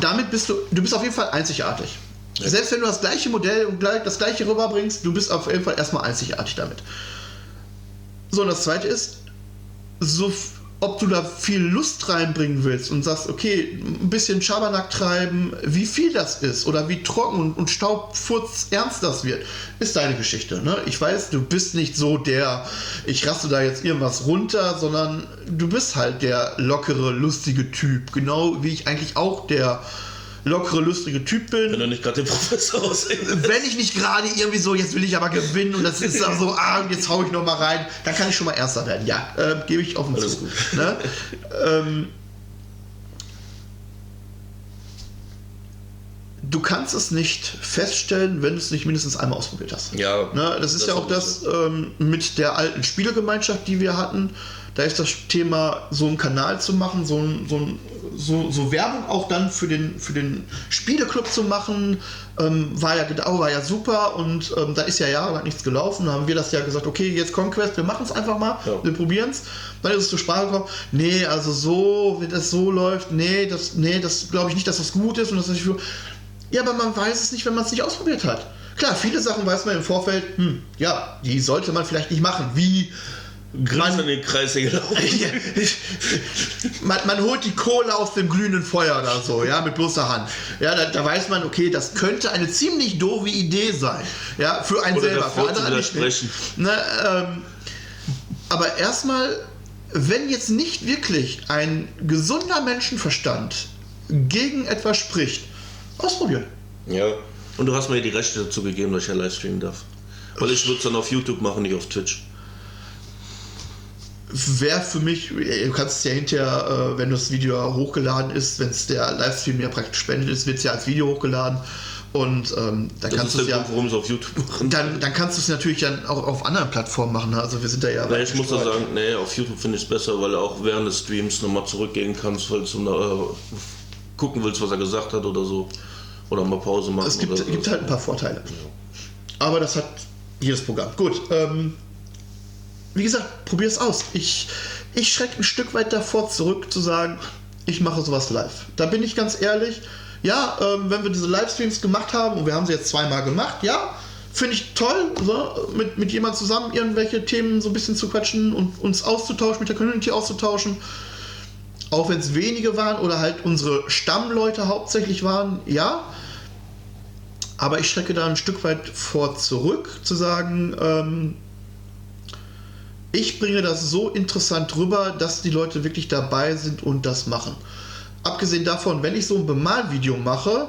[SPEAKER 2] damit bist du, du bist auf jeden Fall einzigartig.
[SPEAKER 1] Ja.
[SPEAKER 2] Selbst wenn du das gleiche Modell und gleich, das gleiche rüberbringst, du bist auf jeden Fall erstmal einzigartig damit. So, und das zweite ist, so, ob du da viel Lust reinbringen willst und sagst, okay, ein bisschen Schabernack treiben, wie viel das ist oder wie trocken und, und staubfurz ernst das wird, ist deine Geschichte. Ne? Ich weiß, du bist nicht so der, ich raste da jetzt irgendwas runter, sondern du bist halt der lockere, lustige Typ. Genau wie ich eigentlich auch der lockere, lustige Typ bin
[SPEAKER 1] Wenn du nicht gerade den Professor aussehen.
[SPEAKER 2] wenn ich nicht gerade irgendwie so, jetzt will ich aber gewinnen und das ist dann so, ah, jetzt hau ich noch mal rein, dann kann ich schon mal Erster werden. Ja, äh, gebe ich offen
[SPEAKER 1] Alles
[SPEAKER 2] zu.
[SPEAKER 1] gut.
[SPEAKER 2] Ne? ähm, du kannst es nicht feststellen, wenn du es nicht mindestens einmal ausprobiert hast.
[SPEAKER 1] Ja,
[SPEAKER 2] Ne, das ist
[SPEAKER 1] das
[SPEAKER 2] ja auch das ähm, mit der alten Spielegemeinschaft, die wir hatten. Da ist das Thema, so einen Kanal zu machen, so, ein, so, ein, so, so Werbung auch dann für den, für den Spieleclub zu machen, ähm, war, ja, oh, war ja super und ähm, da ist ja jahrelang nichts gelaufen. Da haben wir das ja gesagt, okay, jetzt Conquest, wir machen es einfach mal,
[SPEAKER 1] Ja.
[SPEAKER 2] wir probieren es. Dann ist es zur Sprache gekommen, nee, also so, wenn das so läuft, nee, das, nee, das glaube ich nicht, dass das gut ist und das ist nicht. Ja, aber man weiß es nicht, wenn man es nicht ausprobiert hat. Klar, viele Sachen weiß man im Vorfeld, hm, ja, die sollte man vielleicht nicht machen. Wie
[SPEAKER 1] Gras in den Kreis gelaufen.
[SPEAKER 2] Man, man holt die Kohle aus dem glühenden Feuer oder so, ja, mit bloßer Hand. Ja, da, da weiß man, okay, das könnte eine ziemlich doofe Idee sein. Ja, für einen
[SPEAKER 1] Oder
[SPEAKER 2] selber, für andere nicht.
[SPEAKER 1] widersprechen.
[SPEAKER 2] Ne, ähm, aber erstmal, wenn jetzt nicht wirklich ein gesunder Menschenverstand gegen etwas spricht, ausprobieren.
[SPEAKER 1] Ja. Und du hast mir die Rechte dazu gegeben, dass ich ja live streamen darf. Weil ich würde es dann auf YouTube machen, nicht auf Twitch.
[SPEAKER 2] Wäre für mich, du kannst es ja hinterher, äh, wenn das Video hochgeladen ist, wenn es der Livestream ja praktisch spendet ist, wird es ja als Video hochgeladen und ähm, dann
[SPEAKER 1] Das
[SPEAKER 2] kannst du es ja,
[SPEAKER 1] Grund, auf YouTube machen.
[SPEAKER 2] dann, dann kannst du es natürlich dann auch auf anderen Plattformen machen. ne? Also wir sind da ja.
[SPEAKER 1] Ja, ich muss da sagen, nee, auf YouTube finde ich es besser, weil du auch während des Streams nochmal zurückgehen kannst, falls du äh, gucken willst, was er gesagt hat oder so. Oder mal Pause machen.
[SPEAKER 2] Es gibt,
[SPEAKER 1] oder
[SPEAKER 2] gibt halt ein paar Vorteile. Aber das hat jedes Programm. Gut. Ähm, wie gesagt, probier es aus. Ich, ich schrecke ein Stück weit davor zurück zu sagen, ich mache sowas live. Da bin ich ganz ehrlich. Ja, ähm, wenn wir diese Livestreams gemacht haben und wir haben sie jetzt zweimal gemacht, ja, finde ich toll, so, mit, mit jemand zusammen irgendwelche Themen so ein bisschen zu quatschen und uns auszutauschen, mit der Community auszutauschen. Auch wenn es wenige waren oder halt unsere Stammleute hauptsächlich waren, ja. Aber ich strecke da ein Stück weit vor zurück, zu sagen, ähm, ich bringe das so interessant rüber, dass die Leute wirklich dabei sind und das machen. Abgesehen davon, wenn ich so ein Bemalvideo mache,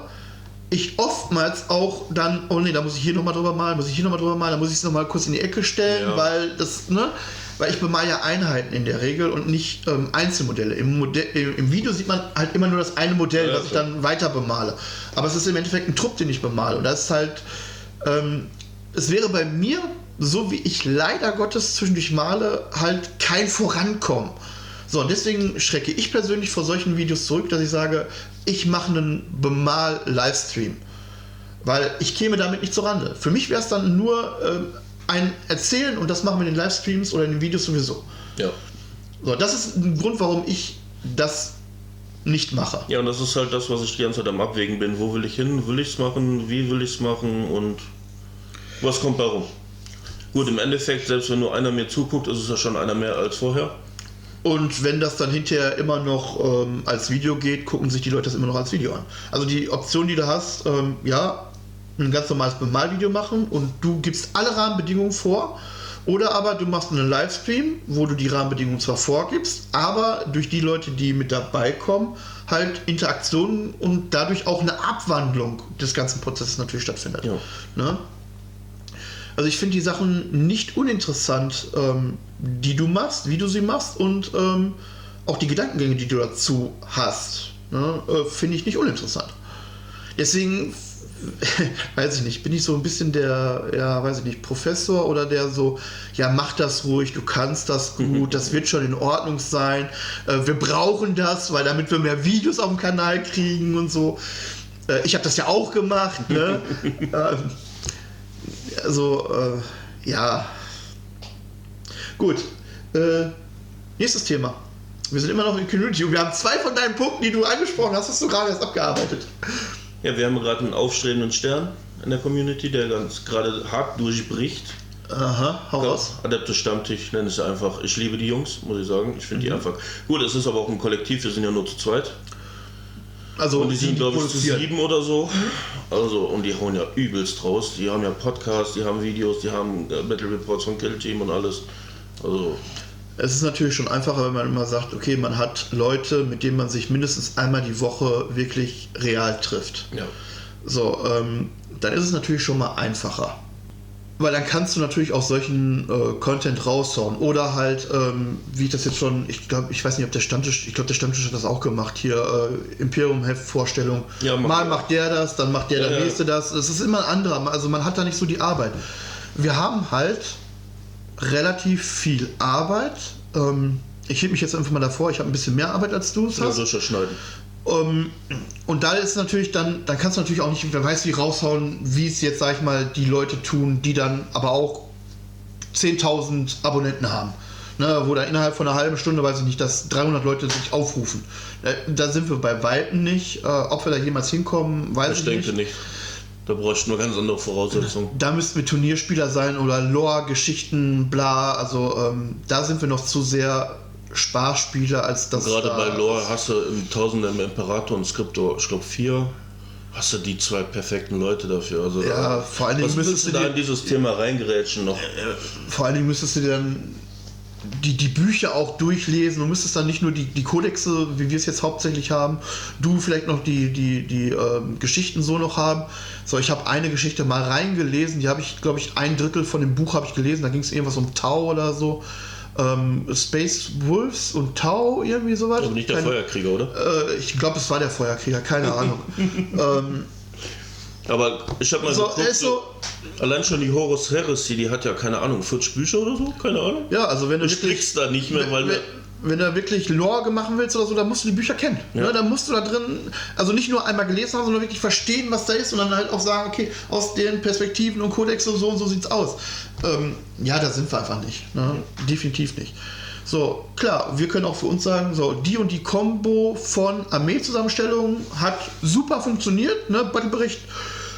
[SPEAKER 2] ich oftmals auch dann, oh nee, da muss ich hier nochmal drüber malen, muss ich hier nochmal drüber malen, da muss ich es nochmal kurz in die Ecke stellen,
[SPEAKER 1] Ja.
[SPEAKER 2] weil das, ne? Weil ich bemal ja Einheiten in der Regel und nicht ähm, Einzelmodelle. Im, Modell, im, Video sieht man halt immer nur das eine Modell,
[SPEAKER 1] Ja,
[SPEAKER 2] was ich dann weiter bemale. Aber es ist im Endeffekt ein Trupp, den ich bemale. Und das ist halt, ähm, es wäre bei mir, so wie ich leider Gottes zwischendurch male, halt kein Vorankommen. So, und deswegen schrecke ich persönlich vor solchen Videos zurück, dass ich sage, ich mache einen Bemal-Livestream. Weil ich käme damit nicht zur Rande. Für mich wäre es dann nur ähm, ein Erzählen und das machen wir in den Livestreams oder in den Videos sowieso.
[SPEAKER 1] Ja.
[SPEAKER 2] So, das ist ein Grund, warum ich das nicht mache.
[SPEAKER 1] Ja, und das ist halt das, was ich die ganze Zeit am Abwägen bin. Wo will ich hin? Will ich es machen? Wie will ich es machen? Und was kommt darum? Gut, im Endeffekt, selbst wenn nur einer mir zuguckt, ist es ja schon einer mehr als vorher.
[SPEAKER 2] Und wenn das dann hinterher immer noch ähm, als Video geht, gucken sich die Leute das immer noch als Video an. Also die Option, die du hast, ähm, ja, ein ganz normales Bemalvideo machen und du gibst alle Rahmenbedingungen vor. Oder aber du machst einen Livestream, wo du die Rahmenbedingungen zwar vorgibst, aber durch die Leute, die mit dabei kommen, halt Interaktionen und dadurch auch eine Abwandlung des ganzen Prozesses natürlich stattfindet.
[SPEAKER 1] Ja.
[SPEAKER 2] Ne? Also ich finde die Sachen nicht uninteressant, ähm, die du machst, wie du sie machst und ähm, auch die Gedankengänge, die du dazu hast, ne, äh, finde ich nicht uninteressant. Deswegen, weiß ich nicht, bin ich so ein bisschen der, ja, weiß ich nicht, Professor oder der so, ja, mach das ruhig, du kannst das gut, das wird schon in Ordnung sein, äh, wir brauchen das, weil damit wir mehr Videos auf dem Kanal kriegen und so. Äh, ich habe das ja auch gemacht, ne? also, äh, ja. Gut. Äh, nächstes Thema. Wir sind immer noch in Community und wir haben zwei von deinen Punkten, die du angesprochen hast, hast du gerade erst abgearbeitet.
[SPEAKER 1] Ja, wir haben gerade einen aufstrebenden Stern in der Community, der ganz gerade hart durchbricht.
[SPEAKER 2] Aha, hau raus.
[SPEAKER 1] Adeptus Stammtisch, ich nenne es einfach. Ich liebe die Jungs, muss ich sagen. Ich finde die einfach. Gut, es ist aber auch ein Kollektiv, wir sind ja nur zu zweit.
[SPEAKER 2] Also,
[SPEAKER 1] Und die sind, glaube ich, zu sieben oder so. Also, und die hauen ja übelst raus. Die haben ja Podcasts, die haben Videos, die haben äh, Battle Reports von Kill Team und alles. Also,
[SPEAKER 2] Es ist natürlich schon einfacher, wenn man immer sagt, okay, man hat Leute, mit denen man sich mindestens einmal die Woche wirklich real trifft.
[SPEAKER 1] ja.
[SPEAKER 2] So, ähm, dann ist es natürlich schon mal einfacher. Weil dann kannst du natürlich auch solchen äh, Content raushauen. Oder halt, ähm, wie ich das jetzt schon, ich glaube, ich weiß nicht, ob der Stammtisch, ich glaube, der Stammtisch hat das auch gemacht, hier äh, Imperium-Heft-Vorstellung.
[SPEAKER 1] Ja, macht
[SPEAKER 2] mal
[SPEAKER 1] er.
[SPEAKER 2] macht der das, dann macht der
[SPEAKER 1] Ja,
[SPEAKER 2] der
[SPEAKER 1] ja.
[SPEAKER 2] nächste das. Es ist immer ein anderer, also man hat da nicht so die Arbeit. Wir haben halt relativ viel Arbeit. Ähm, ich hebe mich jetzt einfach mal davor, ich habe ein bisschen mehr Arbeit als du es
[SPEAKER 1] Ja,
[SPEAKER 2] hast.
[SPEAKER 1] ja schneiden.
[SPEAKER 2] Ähm, und da ist natürlich dann, dann kannst du natürlich auch nicht, wer weiß wie raushauen, wie es jetzt, sag ich mal, die Leute tun, die dann aber auch 10.000 Abonnenten haben. Ne, wo da innerhalb von einer halben Stunde, weiß ich nicht, dass 300 Leute sich aufrufen. Da, da sind wir bei Weitem nicht. Äh, ob wir da jemals hinkommen, weiß
[SPEAKER 1] Ich
[SPEAKER 2] ich
[SPEAKER 1] denke
[SPEAKER 2] nicht.
[SPEAKER 1] nicht. Da bräuchten wir ganz andere Voraussetzungen.
[SPEAKER 2] Da müssten wir Turnierspieler sein oder Lore, Geschichten, bla. Also ähm, da sind wir noch zu sehr Sparspieler, als das.
[SPEAKER 1] Gerade
[SPEAKER 2] da
[SPEAKER 1] bei Lore hast du im Tausender im Imperator und Skriptor, ich glaube vier, hast du die zwei perfekten Leute dafür. Also
[SPEAKER 2] Ja, vor allen Dingen müsstest
[SPEAKER 1] du
[SPEAKER 2] du
[SPEAKER 1] da
[SPEAKER 2] dir-
[SPEAKER 1] in dieses Thema reingerätschen noch?
[SPEAKER 2] vor allen Dingen müsstest du dir dann die, die Bücher auch durchlesen. Du müsstest dann nicht nur die, die Kodexe, wie wir es jetzt hauptsächlich haben, du vielleicht noch die, die, die ähm, Geschichten so noch haben. So, ich habe eine Geschichte mal reingelesen, die habe ich, glaube ich, ein Drittel von dem Buch habe ich gelesen. Da ging es irgendwas um Tau oder so. Ähm, Space Wolves und Tau, irgendwie sowas.
[SPEAKER 1] Aber nicht der
[SPEAKER 2] Keine-
[SPEAKER 1] Feuerkrieger, oder?
[SPEAKER 2] Äh, ich glaube, es war der Feuerkrieger, keine Ahnung. ähm,
[SPEAKER 1] Aber ich habe mal
[SPEAKER 2] so,
[SPEAKER 1] geguckt,
[SPEAKER 2] ist so,
[SPEAKER 1] allein schon die Horus Heresy, die hat ja keine Ahnung, 40 Bücher oder so? Keine Ahnung.
[SPEAKER 2] ja, also wenn du
[SPEAKER 1] Du sprichst da nicht mehr, weil
[SPEAKER 2] wenn, wenn du wirklich Lore machen willst oder so, dann musst du die Bücher kennen.
[SPEAKER 1] Ja.
[SPEAKER 2] Ne? Dann musst du da drin, also nicht nur einmal gelesen haben, sondern wirklich verstehen, was da ist und dann halt auch sagen, okay, aus den Perspektiven und Kodex und so und so sieht's aus. Ähm, ja, da sind wir einfach nicht. Ne? Definitiv nicht. So, klar, wir können auch für uns sagen, so, die und die Combo von Armeezusammenstellung hat super funktioniert, ne? Battlebericht,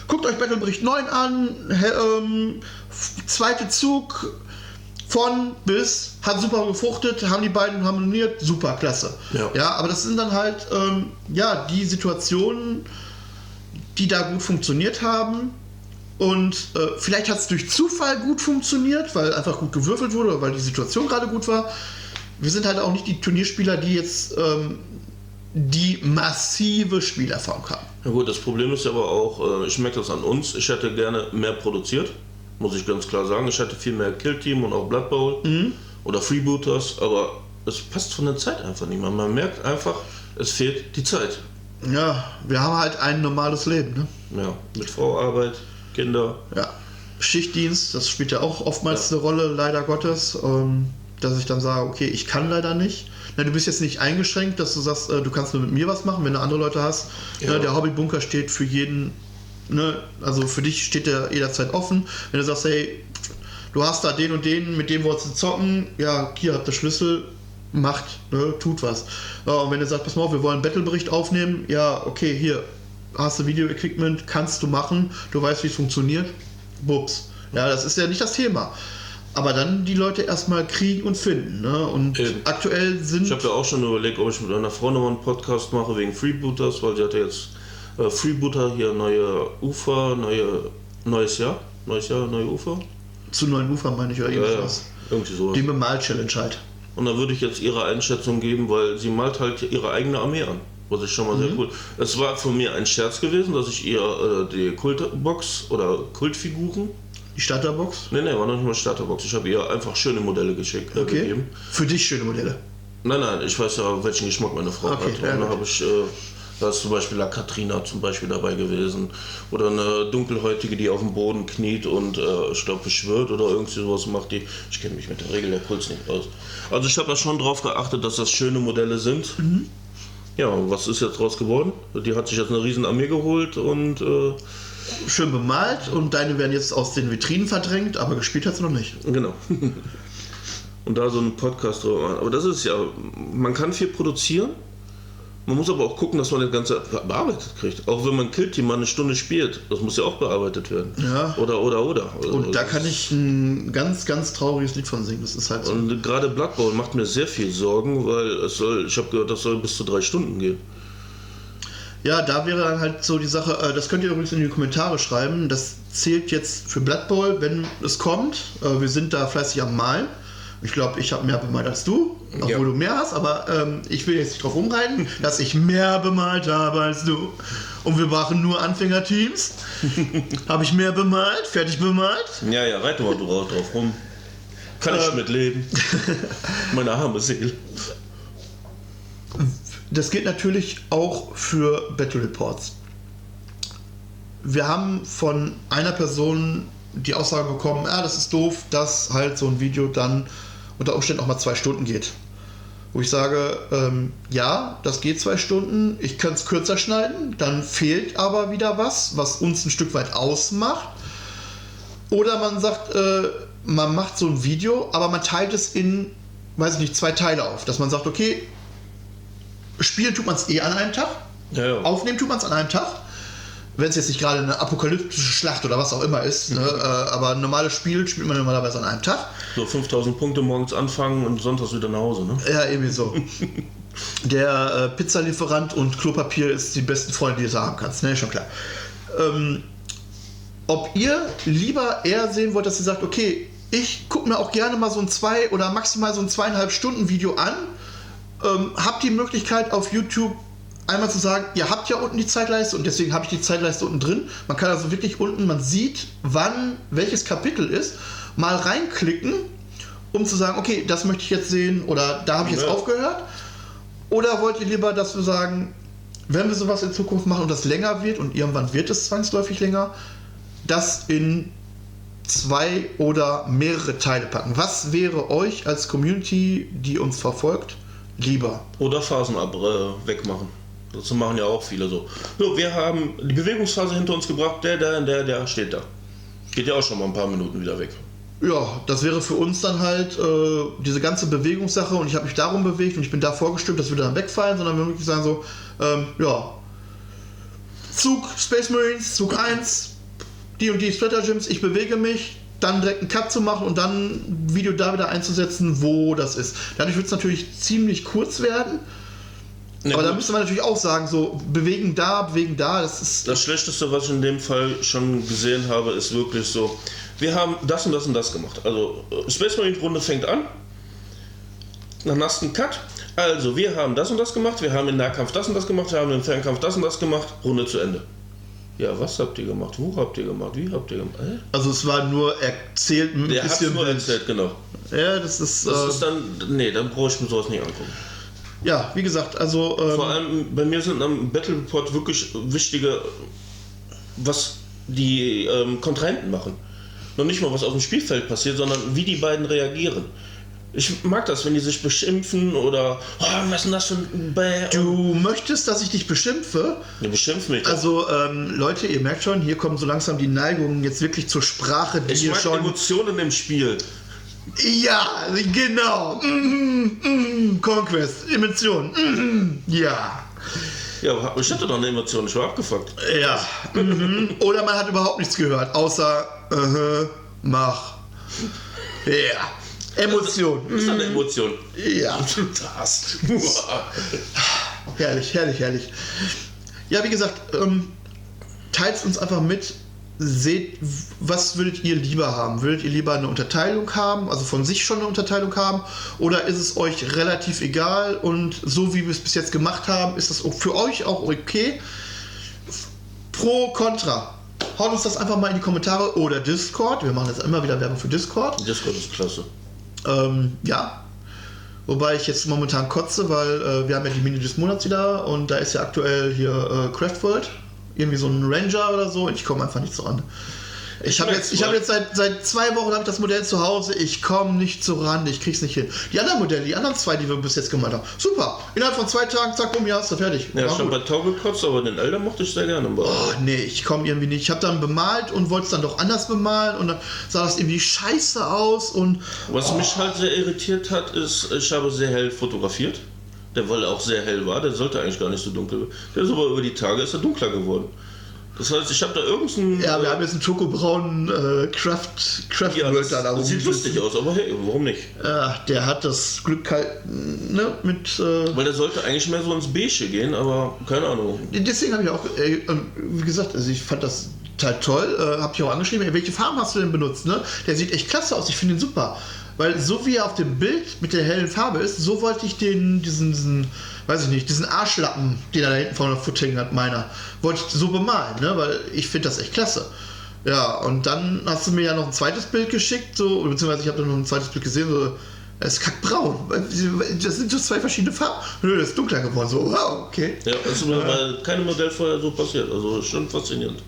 [SPEAKER 2] guckt euch Battlebericht 9 an, ähm, zweite Zug, von bis hat super gefruchtet, haben die beiden harmoniert, super, klasse.
[SPEAKER 1] Ja.
[SPEAKER 2] ja aber das sind dann halt ähm, ja die Situationen, die da gut funktioniert haben. Und äh, vielleicht hat es durch Zufall gut funktioniert, weil einfach gut gewürfelt wurde oder weil die Situation gerade gut war. Wir sind halt auch nicht die Turnierspieler, die jetzt ähm, die massive Spielerfahrung haben.
[SPEAKER 1] Ja gut, das Problem ist ja aber auch, äh, ich merke das an uns, ich hätte gerne mehr produziert, muss ich ganz klar sagen. Ich hätte viel mehr Kill Team und auch Blood Bowl oder Freebooters, aber es passt von der Zeit einfach nicht mehr. Man merkt einfach, es fehlt die Zeit.
[SPEAKER 2] Ja, wir haben halt ein normales Leben, ne?
[SPEAKER 1] Ja, mit Frau, Arbeit, Kinder.
[SPEAKER 2] Ja. Schichtdienst, das spielt ja auch oftmals eine Rolle, leider Gottes. Ähm, dass ich dann sage, okay, ich kann leider nicht. Na, du bist jetzt nicht eingeschränkt, dass du sagst, äh, du kannst nur mit mir was machen, wenn du andere Leute hast.
[SPEAKER 1] Ja.
[SPEAKER 2] Der Hobbybunker steht für jeden, ne, also für dich steht der jederzeit offen. Wenn du sagst, hey, du hast da den und den, mit dem wolltest du zocken, ja, hier habt ihr Schlüssel, macht, ne, tut was. Ja, und wenn du sagst, pass mal auf, wir wollen einen Battlebericht aufnehmen, ja, okay, hier hast du Video-Equipment, kannst du machen, du weißt, wie es funktioniert, bups. Ja, das ist ja nicht das Thema. Aber dann die Leute erstmal kriegen und finden. Ne? Und
[SPEAKER 1] Eben.
[SPEAKER 2] aktuell sind.
[SPEAKER 1] Ich habe ja auch schon überlegt, ob ich mit einer Frau nochmal einen Podcast mache wegen Freebooters, weil sie hat ja jetzt äh, Freebooter hier neue Ufer, neue, neues Jahr, neues Jahr, neue Ufer.
[SPEAKER 2] zu neuen Ufern meine ich
[SPEAKER 1] Ja, ja,
[SPEAKER 2] irgendwas.
[SPEAKER 1] irgendwie sowas.
[SPEAKER 2] Die Bemal-Challenge halt.
[SPEAKER 1] Und da würde ich jetzt ihre Einschätzung geben, weil sie malt halt ihre eigene Armee an. Was ich schon mal sehr cool. Es war von mir ein Scherz gewesen, dass ich ihr äh, die Kultbox oder Kultfiguren.
[SPEAKER 2] Die Starterbox.
[SPEAKER 1] Nee, nee, war noch nicht mal Starterbox. Ich habe ihr einfach schöne Modelle geschickt. Äh,
[SPEAKER 2] Okay.
[SPEAKER 1] gegeben.
[SPEAKER 2] Für dich schöne Modelle.
[SPEAKER 1] Nein, nein, ich weiß ja, welchen Geschmack meine Frau
[SPEAKER 2] Okay,
[SPEAKER 1] hat.
[SPEAKER 2] ja,
[SPEAKER 1] Und da
[SPEAKER 2] gut.
[SPEAKER 1] habe ich, äh, da ist zum Beispiel La Katrina zum Beispiel dabei gewesen. Oder eine Dunkelhäutige, die auf dem Boden kniet und äh, glaube beschwört oder irgendwie sowas macht die. Ich kenne mich mit der Regel der Puls nicht aus. Also ich habe da schon drauf geachtet, dass das schöne Modelle sind.
[SPEAKER 2] Mhm.
[SPEAKER 1] Ja, und was ist jetzt draus geworden? Die hat sich jetzt eine riesen Armee geholt und äh,
[SPEAKER 2] Schön bemalt und deine werden jetzt aus den Vitrinen verdrängt, aber gespielt hat sie noch nicht.
[SPEAKER 1] Genau. Und da so einen Podcast drüber machen. Aber das ist ja, man kann viel produzieren. Man muss aber auch gucken, dass man das Ganze bearbeitet kriegt. Auch wenn man Kill Team mal eine Stunde spielt, das muss ja auch bearbeitet werden.
[SPEAKER 2] Ja.
[SPEAKER 1] Oder, oder, oder.
[SPEAKER 2] Und da
[SPEAKER 1] Also,
[SPEAKER 2] kann ich ein ganz, ganz trauriges Lied von singen. Das ist halt so.
[SPEAKER 1] Und gerade Blood Bowl macht mir sehr viel Sorgen, weil es soll, ich habe gehört, das soll bis zu drei Stunden gehen.
[SPEAKER 2] Ja, da wäre dann halt so die Sache, äh, das könnt ihr übrigens in die Kommentare schreiben. Das zählt jetzt für Blood Bowl, wenn es kommt. Äh, wir sind da fleißig am Malen. Ich glaube, ich habe mehr bemalt als du, obwohl
[SPEAKER 1] Ja.
[SPEAKER 2] du mehr hast, aber ähm, ich will jetzt nicht drauf rumreiten, dass ich mehr bemalt habe als du. Und wir machen nur Anfängerteams. habe ich mehr bemalt, fertig bemalt.
[SPEAKER 1] Ja, ja, reite mal drauf, drauf rum. Kann ich
[SPEAKER 2] Ähm.
[SPEAKER 1] mitleben. Meine arme Seele.
[SPEAKER 2] Das gilt natürlich auch für Battle Reports. Wir haben von einer Person die Aussage bekommen, ja, das ist doof, dass halt so ein Video dann unter Umständen auch mal zwei Stunden geht. Wo ich sage, ähm, ja, das geht zwei Stunden, ich könnte es kürzer schneiden, dann fehlt aber wieder was, was uns ein Stück weit ausmacht. Oder man sagt, äh, man macht so ein Video, aber man teilt es in, weiß ich nicht, zwei Teile auf. Dass man sagt, okay, spielen tut man es eh an einem Tag,
[SPEAKER 1] Ja, ja.
[SPEAKER 2] aufnehmen tut man es an einem Tag. Wenn es jetzt nicht gerade eine apokalyptische Schlacht oder was auch immer ist, ne, äh, aber ein normales Spiel spielt man normalerweise an einem Tag.
[SPEAKER 1] So 5000 Punkte morgens anfangen und sonntags wieder nach Hause, ne?
[SPEAKER 2] Ja, irgendwie so. Der äh, Pizzalieferant und Klopapier ist die besten Freunde, die du haben kannst, ne, schon klar. Ähm, ob ihr lieber eher sehen wollt, dass ihr sagt, okay, ich gucke mir auch gerne mal so ein zwei oder maximal so ein zweieinhalb Stunden Video an, ähm, habt die Möglichkeit auf YouTube einmal zu sagen, ihr habt ja unten die Zeitleiste und deswegen habe ich die Zeitleiste unten drin. Man kann also wirklich unten, man sieht, wann welches Kapitel ist, mal reinklicken, um zu sagen, okay, das möchte ich jetzt sehen oder da habe ich jetzt
[SPEAKER 1] Ja.
[SPEAKER 2] aufgehört. Oder wollt ihr lieber, dass wir sagen, wenn wir sowas in Zukunft machen und das länger wird und irgendwann wird es zwangsläufig länger, das in zwei oder mehrere Teile packen. Was wäre euch als Community, die uns verfolgt, lieber.
[SPEAKER 1] Oder Phasen ab, äh, wegmachen. Das machen ja auch viele so. So, wir haben die Bewegungsphase hinter uns gebracht, der, der, der, der steht da. Geht ja auch schon mal ein paar Minuten wieder weg.
[SPEAKER 2] Ja, das wäre für uns dann halt äh, diese ganze Bewegungssache und ich habe mich darum bewegt und ich bin da vorgestimmt, dass wir dann wegfallen, sondern wir wirklich sagen so, ähm, ja, Zug Space Marines, Zug 1, die und die Splatter Gyms, ich bewege mich, dann direkt einen Cut zu machen und dann ein Video da wieder einzusetzen, wo das ist. Dadurch wird es natürlich ziemlich kurz werden.
[SPEAKER 1] Na
[SPEAKER 2] aber da
[SPEAKER 1] gut.
[SPEAKER 2] müsste man natürlich auch sagen, so bewegen da, bewegen da, das ist.
[SPEAKER 1] Das Schlechteste, was ich in dem Fall schon gesehen habe, ist wirklich so, wir haben das und das und das gemacht. Also äh, Space Marine Runde fängt an, dann hast du einen Cut. Also wir haben das und das gemacht, wir haben im Nahkampf das und das gemacht, wir haben im Fernkampf das und das gemacht, Runde zu Ende. Ja, was habt ihr gemacht? Wo habt ihr gemacht? Wie habt ihr gemacht? Äh?
[SPEAKER 2] Also es war nur erzählt mit ein
[SPEAKER 1] Der
[SPEAKER 2] bisschen
[SPEAKER 1] nur erzählt, genau.
[SPEAKER 2] Ja, das ist.
[SPEAKER 1] Das
[SPEAKER 2] äh,
[SPEAKER 1] ist dann, nee, dann brauche ich mir sowas nicht angucken.
[SPEAKER 2] Ja, wie gesagt, also. Ähm,
[SPEAKER 1] Vor allem bei mir sind am Battle Report wirklich wichtige, was die ähm, Kontrahenten machen. Noch nicht mal, was auf dem Spielfeld passiert, sondern wie die beiden reagieren. Ich mag das, wenn die sich beschimpfen oder, oh, was ist denn das für ein Bäh?
[SPEAKER 2] Du möchtest, dass ich dich beschimpfe?
[SPEAKER 1] Die beschimpfen mich.
[SPEAKER 2] Also, ähm, Leute, ihr merkt schon, hier kommen so langsam die Neigungen jetzt wirklich zur Sprache, die
[SPEAKER 1] ich
[SPEAKER 2] ihr
[SPEAKER 1] mag
[SPEAKER 2] schon.
[SPEAKER 1] Emotionen im Spiel.
[SPEAKER 2] Ja, genau. Mm, mm, Conquest, Emotion. Mm, ja.
[SPEAKER 1] Ja, ich hatte doch eine Emotion, ich war abgefuckt.
[SPEAKER 2] Ja. Mhm. Oder man hat überhaupt nichts gehört, außer uh mach. Ja. Emotion.
[SPEAKER 1] Das ist eine Emotion.
[SPEAKER 2] Ja.
[SPEAKER 1] Das.
[SPEAKER 2] Herrlich, herrlich, herrlich. Ja, wie gesagt, ähm, teilt uns einfach mit. Seht, was würdet ihr lieber haben? Würdet ihr lieber eine Unterteilung haben, also von sich schon eine Unterteilung haben? Oder ist es euch relativ egal und so wie wir es bis jetzt gemacht haben, ist das für euch auch okay? Pro, Contra. Haut uns das einfach mal in die Kommentare oder Discord. Wir machen jetzt immer wieder Werbung für Discord.
[SPEAKER 1] Discord ist klasse.
[SPEAKER 2] Ähm, ja. Wobei ich jetzt momentan kotze, weil äh, wir haben ja die Mini des Monats wieder und da ist ja aktuell hier äh, Craftworld. Irgendwie so ein Ranger oder so. Ich komme einfach nicht so ran. Ich habe jetzt, ich hab jetzt seit, seit zwei Wochen ich das Modell zu Hause. Ich komme nicht so ran. Ich krieg's nicht hin. Die anderen Modelle, die anderen zwei, die wir bis jetzt gemacht haben. Super. Innerhalb von zwei Tagen, zack, bumm, ja, ist er fertig.
[SPEAKER 1] Ja,
[SPEAKER 2] War
[SPEAKER 1] schon
[SPEAKER 2] gut.
[SPEAKER 1] bei Tau gekotzt, aber den Elder mochte ich sehr gerne.
[SPEAKER 2] Oh, nee, ich komme irgendwie nicht. Ich habe dann bemalt und wollte es dann doch anders bemalen und dann sah das irgendwie scheiße aus und
[SPEAKER 1] Was mich halt sehr irritiert hat, ist, ich habe sehr hell fotografiert. Der, weil er auch sehr hell war, der sollte eigentlich gar nicht so dunkel werden. Der ist aber über die Tage ist er dunkler geworden. Das heißt, ich habe da irgendeinen.
[SPEAKER 2] Ja, wir haben jetzt einen schokobraunen äh, Craft, Craft
[SPEAKER 1] ja, das,
[SPEAKER 2] da
[SPEAKER 1] das sieht lustig aus, aber hey, warum nicht?
[SPEAKER 2] Ja, der hat das Glück halt, ne, mit. Äh,
[SPEAKER 1] Weil der sollte eigentlich mehr so ins Beige gehen, aber keine Ahnung.
[SPEAKER 2] deswegen habe ich auch, äh, ähm, wie gesagt, also ich fand das total toll. Äh, habe ich auch angeschrieben, ey, welche Farben hast du denn benutzt? Ne? Der sieht echt klasse aus, ich finde ihn super. Weil so wie er auf dem Bild mit der hellen Farbe ist, so wollte ich den, diesen, diesen, weiß ich nicht, diesen Arschlappen, den er da hinten vorne auf der Foot hängen hat, meiner, wollte ich so bemalen, ne? Weil ich finde das echt klasse. Ja, und dann hast du mir ja noch ein zweites Bild geschickt, so, beziehungsweise ich habe dann noch ein zweites Bild gesehen, so, es ist kackbraun. Das sind so zwei verschiedene Farben. Nö, das ist dunkler geworden. So, wow, okay.
[SPEAKER 1] Ja, das ist mir bei keinem Modell vorher so passiert. Also schon faszinierend.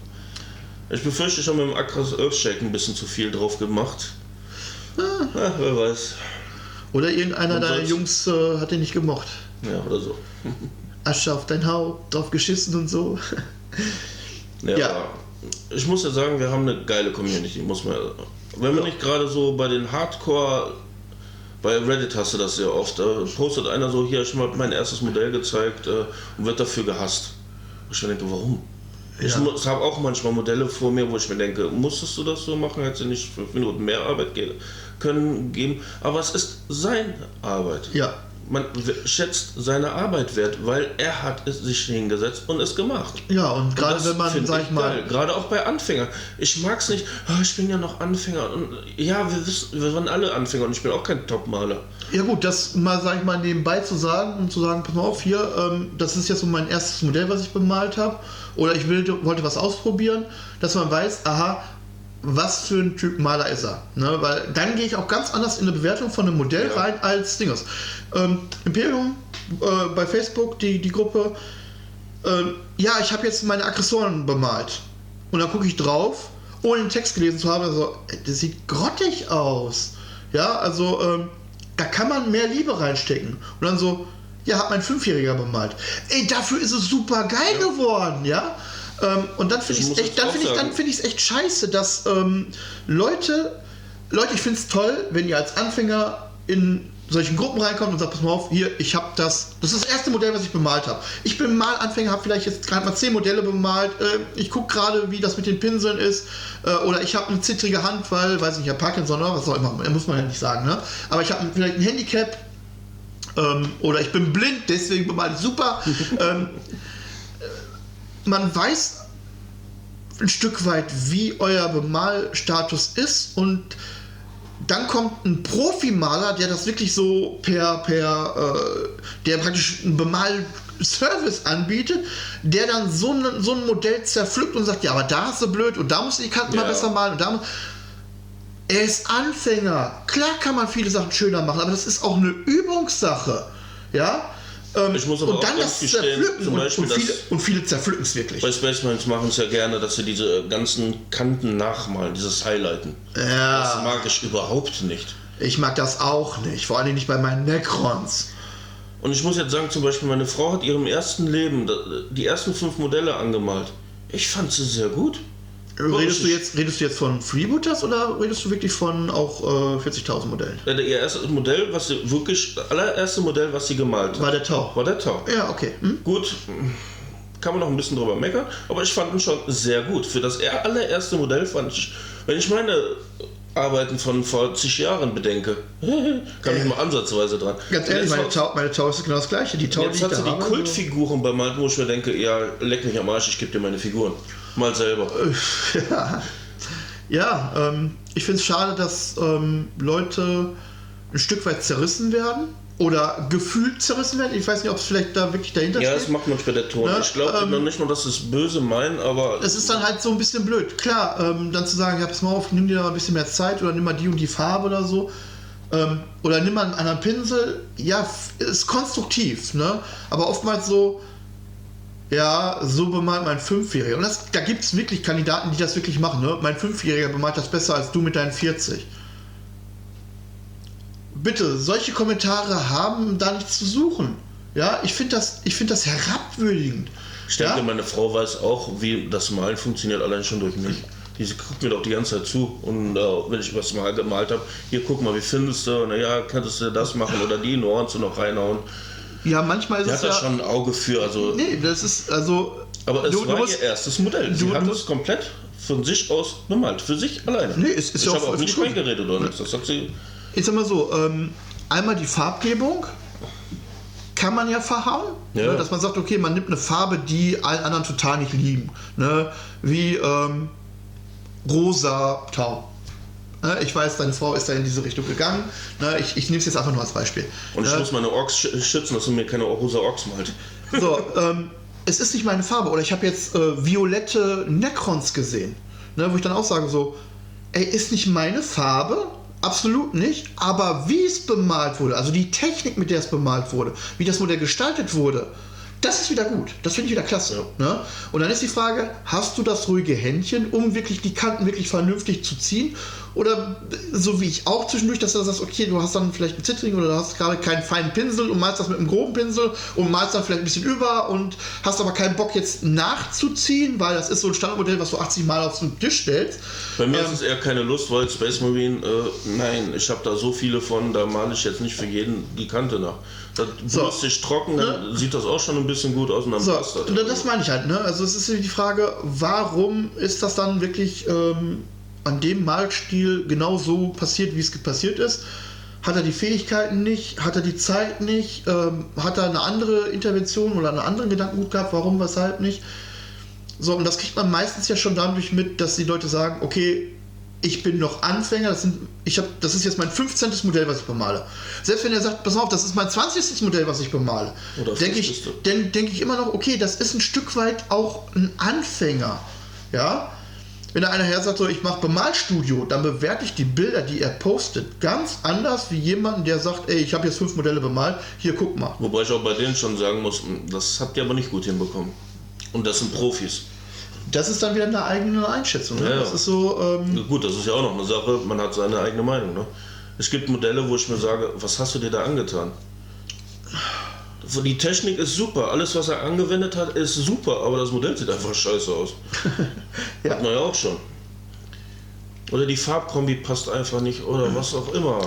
[SPEAKER 1] Ich befürchte, ich habe mit dem Akras Earthshake ein bisschen zu viel drauf gemacht. Ah, wer weiß.
[SPEAKER 2] Oder irgendeiner
[SPEAKER 1] Und
[SPEAKER 2] deiner
[SPEAKER 1] sonst-
[SPEAKER 2] Jungs äh, hat den nicht gemocht.
[SPEAKER 1] Ja, oder so.
[SPEAKER 2] Asche auf dein Haupt, drauf geschissen und so.
[SPEAKER 1] Ja,
[SPEAKER 2] Ja.
[SPEAKER 1] Ich muss ja sagen, wir haben eine geile Community, muss man. Wenn man
[SPEAKER 2] Ja.
[SPEAKER 1] nicht gerade so bei den Hardcore, bei Reddit hast du das sehr oft, da postet einer so, hier, ich habe mein erstes Modell gezeigt äh, und wird dafür gehasst. Und ich denke, warum? Ich
[SPEAKER 2] Ja.
[SPEAKER 1] habe auch manchmal Modelle vor mir, wo ich mir denke, musstest du das so machen, hättest du nicht fünf Minuten mehr Arbeit ge können geben. Aber es ist seine Arbeit.
[SPEAKER 2] Ja.
[SPEAKER 1] Man schätzt seine Arbeit wert, weil er hat es sich hingesetzt und es gemacht.
[SPEAKER 2] Ja, und gerade wenn man, sag ich mal,
[SPEAKER 1] geil. gerade auch bei Anfängern. Ich mag es nicht, "Ah, ich bin ja noch Anfänger. Und ja, wir wissen, wir waren alle Anfänger und ich bin auch kein Topmaler.
[SPEAKER 2] Ja gut, das mal, sag ich mal, nebenbei zu sagen und zu sagen, pass mal auf, hier, ähm, das ist jetzt so mein erstes Modell, was ich bemalt habe. Oder ich will, wollte was ausprobieren, dass man weiß, aha, was für ein Typ Maler ist er. Ne? Weil dann gehe ich auch ganz anders in eine Bewertung von einem Modell
[SPEAKER 1] Ja.
[SPEAKER 2] rein als Dingers. Ähm, Imperium äh, bei Facebook, die, die Gruppe, ähm, ja, ich habe jetzt meine Aggressoren bemalt. Und dann gucke ich drauf, ohne den Text gelesen zu haben, also, das sieht grottig aus. Ja, also, ähm, da kann man mehr Liebe reinstecken. Und dann so, ja, hat mein Fünfjähriger bemalt. Ey, dafür ist es super geil ja. geworden, ja. Ähm, und dann finde ich es echt, dann finde ich, dann finde ich es echt scheiße, dass ähm, Leute, Leute, ich finde es toll, wenn ihr als Anfänger in solchen Gruppen reinkommt und sagt, pass mal auf, hier, ich habe das, das ist das erste Modell, was ich bemalt habe. Ich bin mal Anfänger, habe vielleicht jetzt gerade mal zehn Modelle bemalt, äh, ich gucke gerade, wie das mit den Pinseln ist, äh, oder ich habe eine zittrige Hand, weil, weiß nicht, ich habe Parkinson oder was auch immer, muss man ja nicht sagen, ne? aber ich habe vielleicht ein Handicap, ähm, oder ich bin blind, deswegen bemale ich super. ähm, man weiß ein Stück weit, wie euer Bemalstatus ist und dann kommt ein Profimaler, der das wirklich so per, per äh, der praktisch einen Bemalservice anbietet, der dann so ein, so ein Modell zerpflückt und sagt, ja, aber da ist so blöd und da musst du die Kanten ja. mal besser malen und da muss er ist Anfänger. Klar kann man viele Sachen schöner machen, aber das ist auch eine Übungssache. Ja?
[SPEAKER 1] Ähm, ich muss aber
[SPEAKER 2] und dann das zerpflücken zum Beispiel, und, und, viele, und viele zerpflücken es wirklich.
[SPEAKER 1] Bei Spacemans machen es ja gerne, dass sie diese ganzen Kanten nachmalen, dieses Highlighten. Ja. Das mag ich überhaupt nicht.
[SPEAKER 2] Ich mag das auch nicht, vor allem nicht bei meinen Necrons.
[SPEAKER 1] Und ich muss jetzt sagen, zum Beispiel, meine Frau hat ihrem ersten Leben die ersten fünf Modelle angemalt. Ich fand sie sehr gut.
[SPEAKER 2] Redest du, jetzt, redest du jetzt von Freebooters oder redest du wirklich von auch äh, 40.000 Modellen?
[SPEAKER 1] Ja, ihr erstes Modell, was sie wirklich, das allererste Modell, was sie gemalt hat.
[SPEAKER 2] War der Tau.
[SPEAKER 1] War der Tau.
[SPEAKER 2] Ja, okay. Hm?
[SPEAKER 1] Gut, kann man noch ein bisschen drüber meckern, aber ich fand ihn schon sehr gut. Für das allererste Modell fand ich, wenn ich meine Arbeiten von vor zig Jahren bedenke, kam ich mal ansatzweise dran.
[SPEAKER 2] Ganz ehrlich, meine Tau, meine Tau ist genau das gleiche. Die Tau,
[SPEAKER 1] jetzt hat sie die Kultfiguren beim Malten, wo ich mir denke, ja, leck mich am Arsch, ich gebe dir meine Figuren. Mal selber.
[SPEAKER 2] ja, ja ähm, ich finde es schade, dass ähm, Leute ein Stück weit zerrissen werden oder gefühlt zerrissen werden. Ich weiß nicht, ob es vielleicht da wirklich dahinter
[SPEAKER 1] ja,
[SPEAKER 2] steht.
[SPEAKER 1] Ja, das macht manchmal der Ton. Ne? Ich glaube ähm, nicht nur, dass es böse meinen, aber.
[SPEAKER 2] Es ist dann halt so ein bisschen blöd. Klar, ähm, dann zu sagen, ja, pass mal auf, nimm dir ein bisschen mehr Zeit oder nimm mal die und die Farbe oder so. Ähm, oder nimm mal einen anderen Pinsel. Ja, ist konstruktiv, ne? Aber oftmals so, ja, so bemalt mein Fünfjähriger. Und das, da gibt es wirklich Kandidaten, die das wirklich machen. Ne? Mein Fünfjähriger bemalt das besser als du mit deinen 40. Bitte, solche Kommentare haben da nichts zu suchen. Ja, ich finde das, find das herabwürdigend.
[SPEAKER 1] Ich denke,
[SPEAKER 2] ja?
[SPEAKER 1] meine Frau weiß auch, wie das Malen funktioniert, allein schon durch mich. Die guckt mir doch die ganze Zeit zu und äh, wenn ich was mal gemalt habe, hier guck mal, wie findest du, naja, könntest du das machen oder die Nuancen noch reinhauen.
[SPEAKER 2] Ja, manchmal ist
[SPEAKER 1] die
[SPEAKER 2] es.
[SPEAKER 1] hat ja, da schon ein Auge für. Also,
[SPEAKER 2] nee, das ist also.
[SPEAKER 1] Aber es du, war du musst, ihr erstes Modell. Sie du, hat es komplett von sich aus bemalt. Für sich alleine.
[SPEAKER 2] Nee, es ist
[SPEAKER 1] ich habe auch nicht reingeredet oder nichts. Das hat sie.
[SPEAKER 2] Ich sag mal so: ähm, einmal die Farbgebung kann man ja verhauen. Ja. Ne, dass man sagt, okay, man nimmt eine Farbe, die allen anderen total nicht liegen. Ne? Wie ähm, rosa Tau. Ne, ich weiß, deine Frau ist da in diese Richtung gegangen. Ne, ich, ich nehme es jetzt einfach nur als Beispiel.
[SPEAKER 1] Und ich ne? muss meine Orks schützen, dass du mir keine rosa Orks malt.
[SPEAKER 2] So, ähm, es ist nicht meine Farbe. Oder ich habe jetzt äh, violette Necrons gesehen. Ne, wo ich dann auch sage so, ey, ist nicht meine Farbe, absolut nicht. Aber wie es bemalt wurde, also die Technik, mit der es bemalt wurde, wie das Modell gestaltet wurde, das ist wieder gut. Das finde ich wieder klasse. Ne? Und dann ist die Frage, hast du das ruhige Händchen, um wirklich die Kanten wirklich vernünftig zu ziehen? Oder so wie ich auch zwischendurch, dass du sagst, okay, du hast dann vielleicht einen Zittring oder du hast gerade keinen feinen Pinsel und malst das mit einem groben Pinsel und malst dann vielleicht ein bisschen über und hast aber keinen Bock jetzt nachzuziehen, weil das ist so ein Standardmodell, was du 80 Mal auf den Tisch stellst.
[SPEAKER 1] Bei mir ähm, ist es eher keine Lust, weil Space Marine, äh, nein, ich habe da so viele von, da male ich jetzt nicht für jeden die Kante nach. Das so. lustig trocken, dann ne? sieht das auch schon ein bisschen gut aus und dann
[SPEAKER 2] so. passt das. Das meine ich halt, ne? Also es ist die Frage, warum ist das dann wirklich ähm, an dem Malstil genau so passiert, wie es passiert ist? Hat er die Fähigkeiten nicht? Hat er die Zeit nicht? Ähm, hat er eine andere Intervention oder einen anderen Gedankengut gehabt? Warum, weshalb nicht? So, und das kriegt man meistens ja schon dadurch mit, dass die Leute sagen, okay, ich bin noch Anfänger, das, sind, ich hab, das ist jetzt mein 15. Modell, was ich bemale. Selbst wenn er sagt, pass auf, das ist mein 20. Modell, was ich bemale, denke ich, denk, denk ich immer noch, okay, das ist ein Stück weit auch ein Anfänger. Ja? Wenn da einer her sagt, so, ich mache Bemalstudio, dann bewerte ich die Bilder, die er postet, ganz anders wie jemanden, der sagt, ey, ich habe jetzt fünf Modelle bemalt, hier guck mal.
[SPEAKER 1] Wobei ich auch bei denen schon sagen muss, das habt ihr aber nicht gut hinbekommen. Und das sind Profis.
[SPEAKER 2] Das ist dann wieder eine eigene Einschätzung. Ne?
[SPEAKER 1] Ja,
[SPEAKER 2] das ist so. Ähm
[SPEAKER 1] Gut, das ist ja auch noch eine Sache, man hat seine eigene Meinung. Ne? Es gibt Modelle, wo ich mir sage, was hast du dir da angetan? die Technik ist super, alles was er angewendet hat ist super, aber das Modell sieht einfach scheiße aus.
[SPEAKER 2] Ja.
[SPEAKER 1] Hat man ja auch schon. Oder die Farbkombi passt einfach nicht oder was auch immer.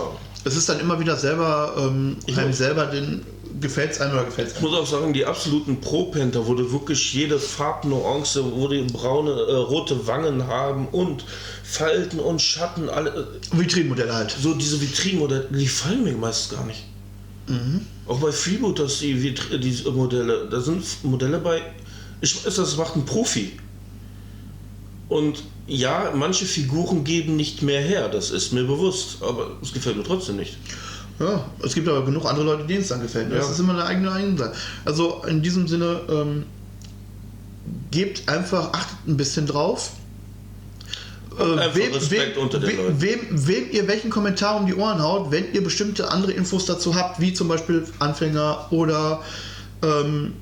[SPEAKER 2] Es ist dann immer wieder selber, ähm,
[SPEAKER 1] Ich
[SPEAKER 2] einem selber den gefällt es einem oder gefällt es
[SPEAKER 1] Ich muss auch sagen, die absoluten Pro-Panther, wo du wirklich jede Farbnuance, wo die braune, äh, rote Wangen haben und Falten und Schatten, alle, äh,
[SPEAKER 2] Vitrinenmodelle halt.
[SPEAKER 1] so diese Vitrinenmodelle, die fallen mir meist gar nicht. Auch bei Freebooters, die, Vitri- die Modelle, da sind Modelle bei, ich weiß, das macht ein Profi. Und ja, manche Figuren geben nicht mehr her, das ist mir bewusst, aber es gefällt mir trotzdem nicht.
[SPEAKER 2] Ja, es gibt aber genug andere Leute, denen es dann gefällt. Das
[SPEAKER 1] Ja.
[SPEAKER 2] ist immer eine eigene Einsicht. Also in diesem Sinne, ähm, gebt einfach, achtet ein bisschen drauf. Äh, wem,
[SPEAKER 1] Leuten.
[SPEAKER 2] wem, wem ihr welchen Kommentar um die Ohren haut, wenn ihr bestimmte andere Infos dazu habt, wie zum Beispiel Anfänger oder ähm,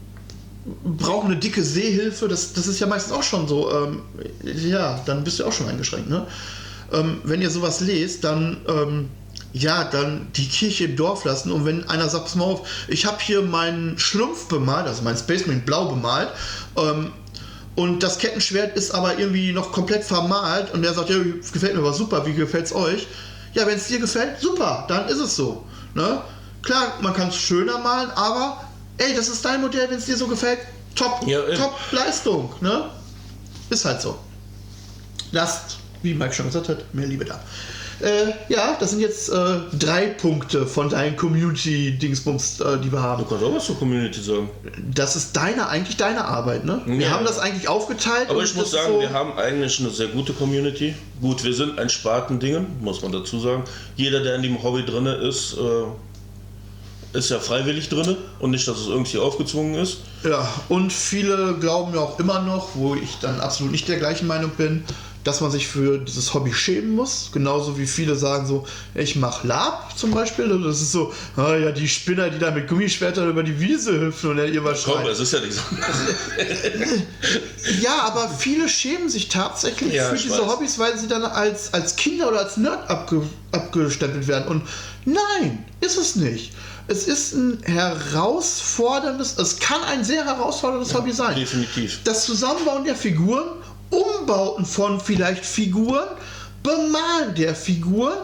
[SPEAKER 2] brauchen eine dicke Sehhilfe, das, das ist ja meistens auch schon so, ähm, ja, dann bist du auch schon eingeschränkt. Ne? Ähm, wenn ihr sowas lest, dann ähm, ja, dann die Kirche im Dorf lassen und wenn einer sagt, pass mal auf, ich habe hier meinen Schlumpf bemalt, also mein Space Marine blau bemalt, ähm, und das Kettenschwert ist aber irgendwie noch komplett vermalt und der sagt, ja, gefällt mir aber super, wie gefällt's euch? Ja, wenn es dir gefällt, super, dann ist es so. Ne? Klar, man kann es schöner malen, aber ey, das ist dein Modell, wenn es dir so gefällt, top,
[SPEAKER 1] Ja, eben.
[SPEAKER 2] top Leistung. Ne? Ist halt so. Lasst, wie Mike schon gesagt hat, mehr Liebe da. Äh, ja, das sind jetzt äh, drei Punkte von deinen Community-Dingsbums, äh, die wir haben.
[SPEAKER 1] Du kannst auch was zur Community sagen.
[SPEAKER 2] Das ist deine, eigentlich deine Arbeit, ne? Wir
[SPEAKER 1] Ja.
[SPEAKER 2] haben das eigentlich aufgeteilt.
[SPEAKER 1] Aber ich muss sagen,
[SPEAKER 2] so-
[SPEAKER 1] wir haben eigentlich eine sehr gute Community. Gut, wir sind ein Spartendingen, muss man dazu sagen. Jeder, der in dem Hobby drin ist, äh, ist ja freiwillig drin und nicht, dass es irgendwie aufgezwungen ist.
[SPEAKER 2] Ja, und viele glauben ja auch immer noch, wo ich dann absolut nicht der gleichen Meinung bin, dass man sich für dieses Hobby schämen muss. Genauso wie viele sagen so, ich mache Lab zum Beispiel. Das ist so, ah ja, die Spinner, die da mit Gummischwertern über die Wiese hüpfen und dann ihr was
[SPEAKER 1] Komm, es ist ja nicht so.
[SPEAKER 2] Ja, aber viele schämen sich tatsächlich
[SPEAKER 1] Ja,
[SPEAKER 2] für diese
[SPEAKER 1] weiß.
[SPEAKER 2] Hobbys, weil sie dann als, als Kinder oder als Nerd abge, abgestempelt werden. Und nein, ist es nicht. Es ist ein herausforderndes, es kann ein sehr herausforderndes Hobby sein.
[SPEAKER 1] Definitiv.
[SPEAKER 2] Das Zusammenbauen der Figuren, Umbauten von vielleicht Figuren, Bemalen der Figuren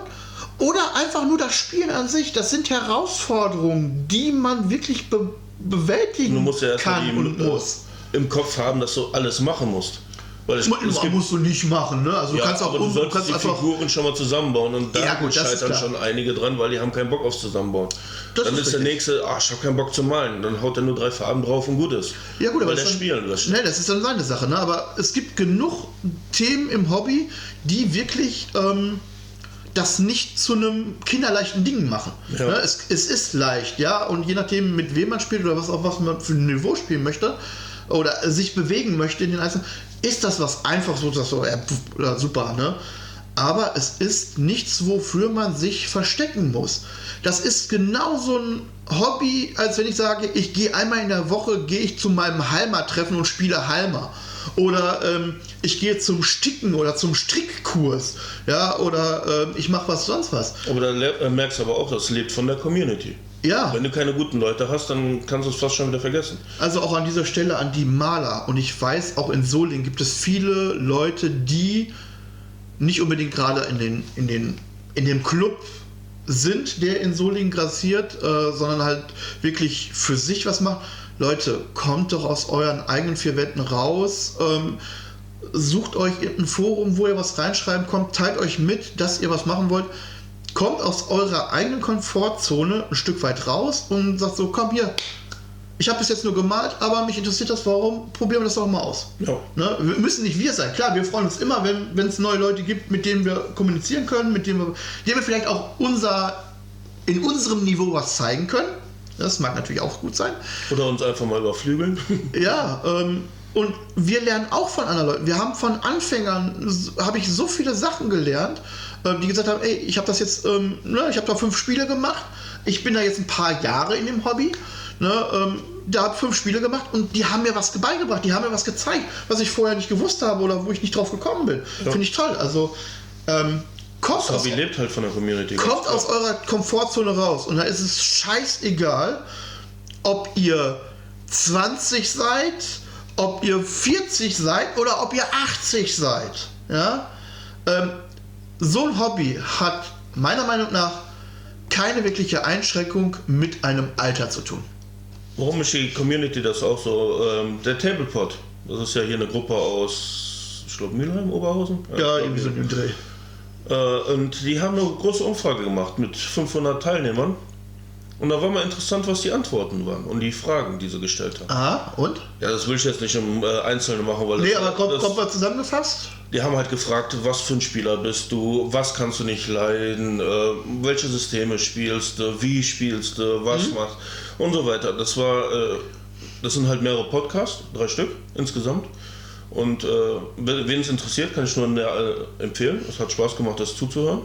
[SPEAKER 2] oder einfach nur das Spielen an sich, das sind Herausforderungen, die man wirklich be bewältigen
[SPEAKER 1] Du musst ja erstmal
[SPEAKER 2] kann
[SPEAKER 1] die
[SPEAKER 2] und muss.
[SPEAKER 1] im Kopf haben, dass du alles machen musst. Weil es, es gibt,
[SPEAKER 2] musst du nicht machen, ne? Also du
[SPEAKER 1] ja,
[SPEAKER 2] kannst auch
[SPEAKER 1] aber du
[SPEAKER 2] um, du kannst
[SPEAKER 1] die
[SPEAKER 2] einfach
[SPEAKER 1] Figuren schon mal zusammenbauen und da
[SPEAKER 2] Ja,
[SPEAKER 1] scheitern schon einige dran, weil die haben keinen Bock aufs Zusammenbauen.
[SPEAKER 2] Das
[SPEAKER 1] dann
[SPEAKER 2] ist
[SPEAKER 1] ist, der nächste, ach, ich habe keinen Bock zu malen. Dann haut er nur drei Farben drauf und gut ist.
[SPEAKER 2] Ja gut, aber
[SPEAKER 1] weil der
[SPEAKER 2] das ist
[SPEAKER 1] spielen
[SPEAKER 2] dann,
[SPEAKER 1] lässt.
[SPEAKER 2] ne, das ist dann seine Sache, ne? Aber es gibt genug Themen im Hobby, die wirklich ähm, das nicht zu einem kinderleichten Ding machen.
[SPEAKER 1] Ja.
[SPEAKER 2] Ne? Es, es ist leicht, ja, und je nachdem, mit wem man spielt oder was auch was man für ein Niveau spielen möchte oder sich bewegen möchte in den einzelnen, ist das was einfach so, das so, ja, super, ne? Aber es ist nichts, wofür man sich verstecken muss. Das ist genauso ein Hobby, als wenn ich sage, ich gehe einmal in der Woche, gehe ich zu meinem Halmer-Treffen und spiele Halmer. Oder ähm, ich gehe zum Sticken oder zum Strickkurs. Ja, oder ähm, ich mache was sonst was.
[SPEAKER 1] Aber da le- äh, merkst du aber auch, das lebt von der Community.
[SPEAKER 2] Ja,
[SPEAKER 1] Wenn du keine guten Leute hast, dann kannst du es fast schon wieder vergessen.
[SPEAKER 2] also auch an dieser Stelle an die Maler. Und ich weiß, auch in Solingen gibt es viele Leute, die nicht unbedingt gerade in, den, in, den, in dem Club sind, der in Solingen grassiert, äh, sondern halt wirklich für sich was macht. Leute, kommt doch aus euren eigenen vier Wänden raus. Ähm, sucht euch irgendein Forum, wo ihr was reinschreiben kommt, teilt euch mit, dass ihr was machen wollt. Kommt aus eurer eigenen Komfortzone ein Stück weit raus und sagt so, komm hier, ich habe bis jetzt nur gemalt, aber mich interessiert das, warum, probieren wir das doch mal aus.
[SPEAKER 1] Ja.
[SPEAKER 2] Ne? Wir müssen nicht wir sein. Klar, wir freuen uns immer, wenn es neue Leute gibt, mit denen wir kommunizieren können, mit denen wir, denen wir vielleicht auch unser, in unserem Niveau was zeigen können. Das mag natürlich auch gut sein.
[SPEAKER 1] Oder uns einfach mal überflügeln.
[SPEAKER 2] Ja, ähm, und wir lernen auch von anderen Leuten. Wir haben von Anfängern, habe ich so viele Sachen gelernt, die gesagt haben, ey, ich habe das jetzt, ähm, ne, ich habe da fünf Spiele gemacht, ich bin da jetzt ein paar Jahre in dem Hobby, ne, ähm, da habe fünf Spiele gemacht und die haben mir was beigebracht, die haben mir was gezeigt, was ich vorher nicht gewusst habe oder wo ich nicht drauf gekommen bin.
[SPEAKER 1] Ja.
[SPEAKER 2] Finde ich toll. Also ähm, kommt,
[SPEAKER 1] Das
[SPEAKER 2] aus,
[SPEAKER 1] Hobby lebt halt von der Community.
[SPEAKER 2] kommt aus eurer Komfortzone raus und da ist es scheißegal, ob ihr 20 seid, ob ihr 40 seid oder ob ihr 80 seid. Ja? Ähm, so ein Hobby hat meiner Meinung nach keine wirkliche Einschränkung mit einem Alter zu tun.
[SPEAKER 1] Warum ist die Community das auch so? Ähm, der Tablepot, das ist ja hier eine Gruppe aus, ich glaube, Mülheim, Oberhausen?
[SPEAKER 2] Ja, irgendwie so ein Dreh.
[SPEAKER 1] Äh, und die haben eine große Umfrage gemacht mit 500 Teilnehmern. Und da war mal interessant, was die Antworten waren und die Fragen, die sie gestellt haben.
[SPEAKER 2] Aha, und?
[SPEAKER 1] Ja, das will ich jetzt nicht im äh, Einzelnen machen, weil
[SPEAKER 2] Nee,
[SPEAKER 1] das,
[SPEAKER 2] aber kommt,
[SPEAKER 1] das,
[SPEAKER 2] kommt mal zusammengefasst?
[SPEAKER 1] die haben halt gefragt, was für ein Spieler bist du, was kannst du nicht leiden, äh, welche Systeme spielst du, wie spielst du, was machst und so weiter. Das war, äh, das sind halt mehrere Podcasts, drei Stück insgesamt. Und äh, wen es interessiert, kann ich nur äh, empfehlen. Es hat Spaß gemacht, das zuzuhören.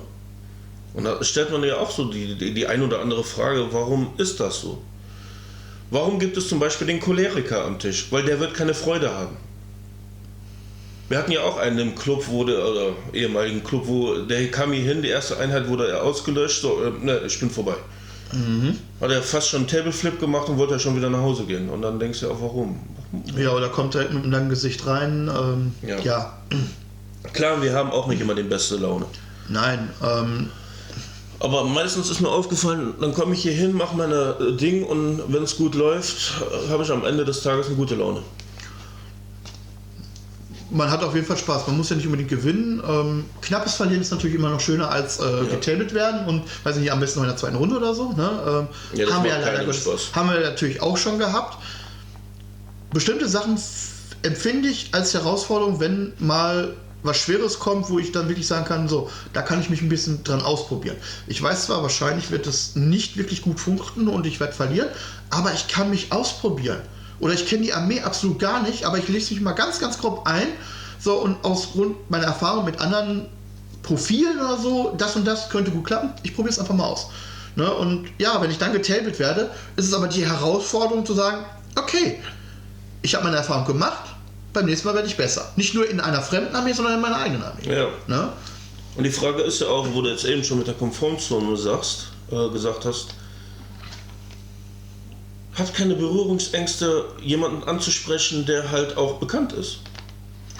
[SPEAKER 1] Und da stellt man ja auch so die, die, die ein oder andere Frage, warum ist das so? Warum gibt es zum Beispiel den Choleriker am Tisch? Weil der wird keine Freude haben. Wir hatten ja auch einen im Club, wo der, oder ehemaligen Club, wo der kam hier hin, die erste Einheit wurde er ausgelöscht, so, äh, ne, ich bin vorbei. Hat er fast schon einen Tableflip gemacht und wollte ja schon wieder nach Hause gehen. Und dann denkst du auch, warum?
[SPEAKER 2] Ja, oder kommt direkt mit einem langen Gesicht rein. Ähm,
[SPEAKER 1] Ja.
[SPEAKER 2] ja.
[SPEAKER 1] Klar, wir haben auch nicht immer die beste Laune.
[SPEAKER 2] Nein, ähm,
[SPEAKER 1] Aber meistens ist mir aufgefallen, dann komme ich hier hin, mache meine äh, Ding und wenn es gut läuft, äh, habe ich am Ende des Tages eine gute Laune.
[SPEAKER 2] man hat auf jeden Fall Spaß. Man muss ja nicht unbedingt gewinnen. Ähm, knappes Verlieren ist natürlich immer noch schöner als äh, getabelt werden und weiß ich nicht, am besten noch in der zweiten Runde oder so. Ne? Ähm,
[SPEAKER 1] Ja,
[SPEAKER 2] haben, wir ja leider
[SPEAKER 1] Spaß.
[SPEAKER 2] haben wir natürlich auch schon gehabt. Bestimmte Sachen empfinde ich als Herausforderung, wenn mal was Schweres kommt, wo ich dann wirklich sagen kann, so, da kann ich mich ein bisschen dran ausprobieren. Ich weiß zwar, wahrscheinlich wird es nicht wirklich gut funktionieren und ich werde verlieren, aber ich kann mich ausprobieren. Oder ich kenne die Armee absolut gar nicht, aber ich lese mich mal ganz, ganz grob ein. So, und aus Grund meiner Erfahrung mit anderen Profilen oder so, das und das könnte gut klappen. Ich probiere es einfach mal aus. Ne? Und ja, wenn ich dann getabelt werde, ist es aber die Herausforderung zu sagen, okay, ich habe meine Erfahrung gemacht, beim nächsten Mal werde ich besser. Nicht nur in einer fremden Armee, sondern in meiner eigenen Armee.
[SPEAKER 1] Ja.
[SPEAKER 2] Ne?
[SPEAKER 1] Und die Frage ist ja auch, wo du jetzt eben schon mit der Komfortzone sagst, äh, gesagt hast, hat keine Berührungsängste, jemanden anzusprechen, der halt auch bekannt ist.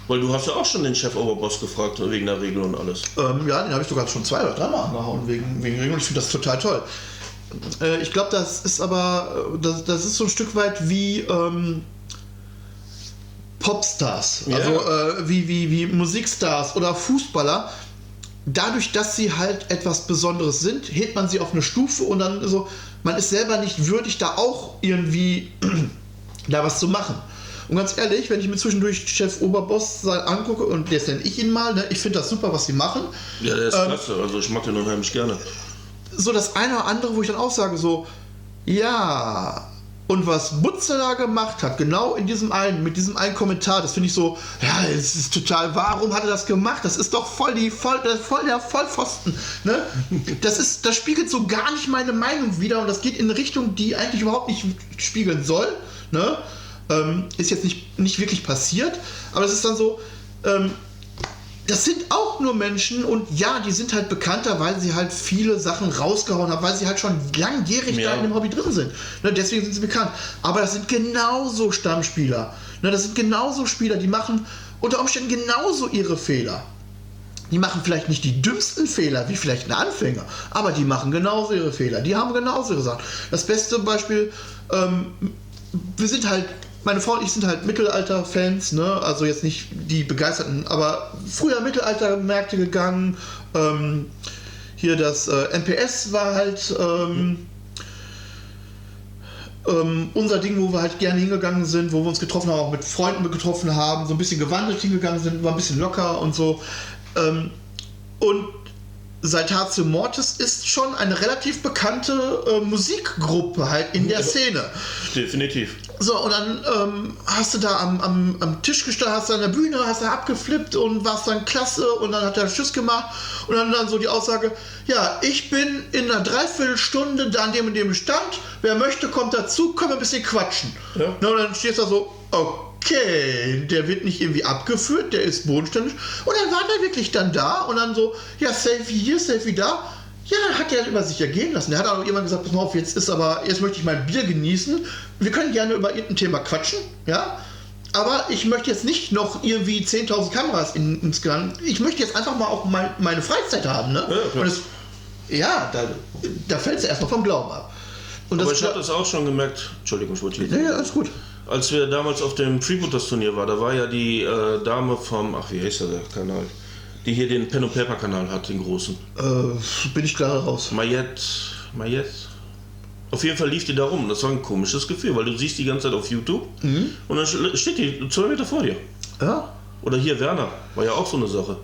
[SPEAKER 1] Weil du hast ja auch schon den Chef-Oberboss gefragt wegen der Regel und alles.
[SPEAKER 2] Ähm, ja, den habe ich sogar schon zwei oder dreimal angehauen wegen, wegen Regeln. Ich finde das total toll. Äh, ich glaube, das ist aber, äh, das, das ist so ein Stück weit wie ähm, Popstars,
[SPEAKER 1] Ja.
[SPEAKER 2] also äh, wie, wie, wie Musikstars oder Fußballer. Dadurch, dass sie halt etwas Besonderes sind, hebt man sie auf eine Stufe und dann so, man ist selber nicht würdig, da auch irgendwie da was zu machen. Und ganz ehrlich, wenn ich mir zwischendurch Chef Oberboss angucke und jetzt nenne ich ihn mal, ne, ich finde das super, was sie machen.
[SPEAKER 1] Ja, der ist
[SPEAKER 2] Ähm,
[SPEAKER 1] klasse, also ich mag den unheimlich gerne.
[SPEAKER 2] So das eine oder andere, wo ich dann auch sage, so, ja, und was Butzer da gemacht hat, genau in diesem einen, mit diesem einen Kommentar, das finde ich so, ja, es ist total, warum hat er das gemacht? Das ist doch voll die, voll, voll der Vollpfosten, ne? Das ist, das spiegelt so gar nicht meine Meinung wider und das geht in eine Richtung, die eigentlich überhaupt nicht spiegeln soll, ne? Ähm, ist jetzt nicht, nicht wirklich passiert, aber es ist dann so, ähm, das sind auch nur Menschen und ja, die sind halt bekannter, weil sie halt viele Sachen rausgehauen haben, weil sie halt schon langjährig
[SPEAKER 1] Ja.
[SPEAKER 2] da in dem Hobby drin sind. Ne, deswegen sind sie bekannt. Aber das sind genauso Stammspieler. Ne, das sind genauso Spieler, die machen unter Umständen genauso ihre Fehler. Die machen vielleicht nicht die dümmsten Fehler, wie vielleicht ein Anfänger, aber die machen genauso ihre Fehler. Die haben genauso ihre Sachen. Das beste Beispiel, ähm, wir sind halt, meine Frau und ich sind halt Mittelalter-Fans, ne? also jetzt nicht die Begeisterten, aber früher Mittelalter-Märkte gegangen. Ähm, hier das äh, MPS war halt ähm, ähm, unser Ding, wo wir halt gerne hingegangen sind, wo wir uns getroffen haben, auch mit Freunden getroffen haben, so ein bisschen gewandelt hingegangen sind, war ein bisschen locker und so. Ähm, und Saltatio Mortis ist schon eine relativ bekannte äh, Musikgruppe halt in der
[SPEAKER 1] Ja.
[SPEAKER 2] Szene.
[SPEAKER 1] Definitiv.
[SPEAKER 2] So, und dann ähm, hast du da am, am, am Tisch gestanden, hast du an der Bühne, hast du abgeflippt und warst dann klasse und dann hat er Schuss gemacht und dann, dann so die Aussage, ja, ich bin in einer Dreiviertelstunde da an dem und dem Stand, wer möchte, kommt dazu, können wir ein bisschen quatschen.
[SPEAKER 1] Ja.
[SPEAKER 2] Na, und dann stehst du da so, okay, der wird nicht irgendwie abgeführt, der ist bodenständig und dann war der wirklich dann da und dann so, ja, Selfie hier, Selfie da, Ja, hat er über sich ergehen lassen. Der hat auch irgendwann gesagt, pass mal auf, jetzt ist aber, jetzt möchte ich mein Bier genießen. Wir können gerne über irgendein Thema quatschen, ja. Aber ich möchte jetzt nicht noch irgendwie 10.000 Kameras in, ins Gang. Ich möchte jetzt einfach mal auch mein, meine Freizeit haben, ne?
[SPEAKER 1] Ja.
[SPEAKER 2] Und das, ja da, da fällt es erstmal vom Glauben ab. Und
[SPEAKER 1] Aber
[SPEAKER 2] das
[SPEAKER 1] ich habe das auch schon gemerkt. Entschuldigung, ich wollte
[SPEAKER 2] ja, ja, alles gut.
[SPEAKER 1] Als wir damals auf dem Freebooters Turnier waren, da war ja die äh, Dame vom, ach wie heißt der Kanal, die hier den Pen Paper Kanal hat, den großen.
[SPEAKER 2] Äh, bin ich klar raus.
[SPEAKER 1] Mayette, Mayette. Auf jeden Fall lief die da rum. Das war ein komisches Gefühl, weil du siehst die ganze Zeit auf YouTube und dann steht die zwei Meter vor dir.
[SPEAKER 2] Ja,
[SPEAKER 1] Oder hier Werner, war ja auch so eine Sache.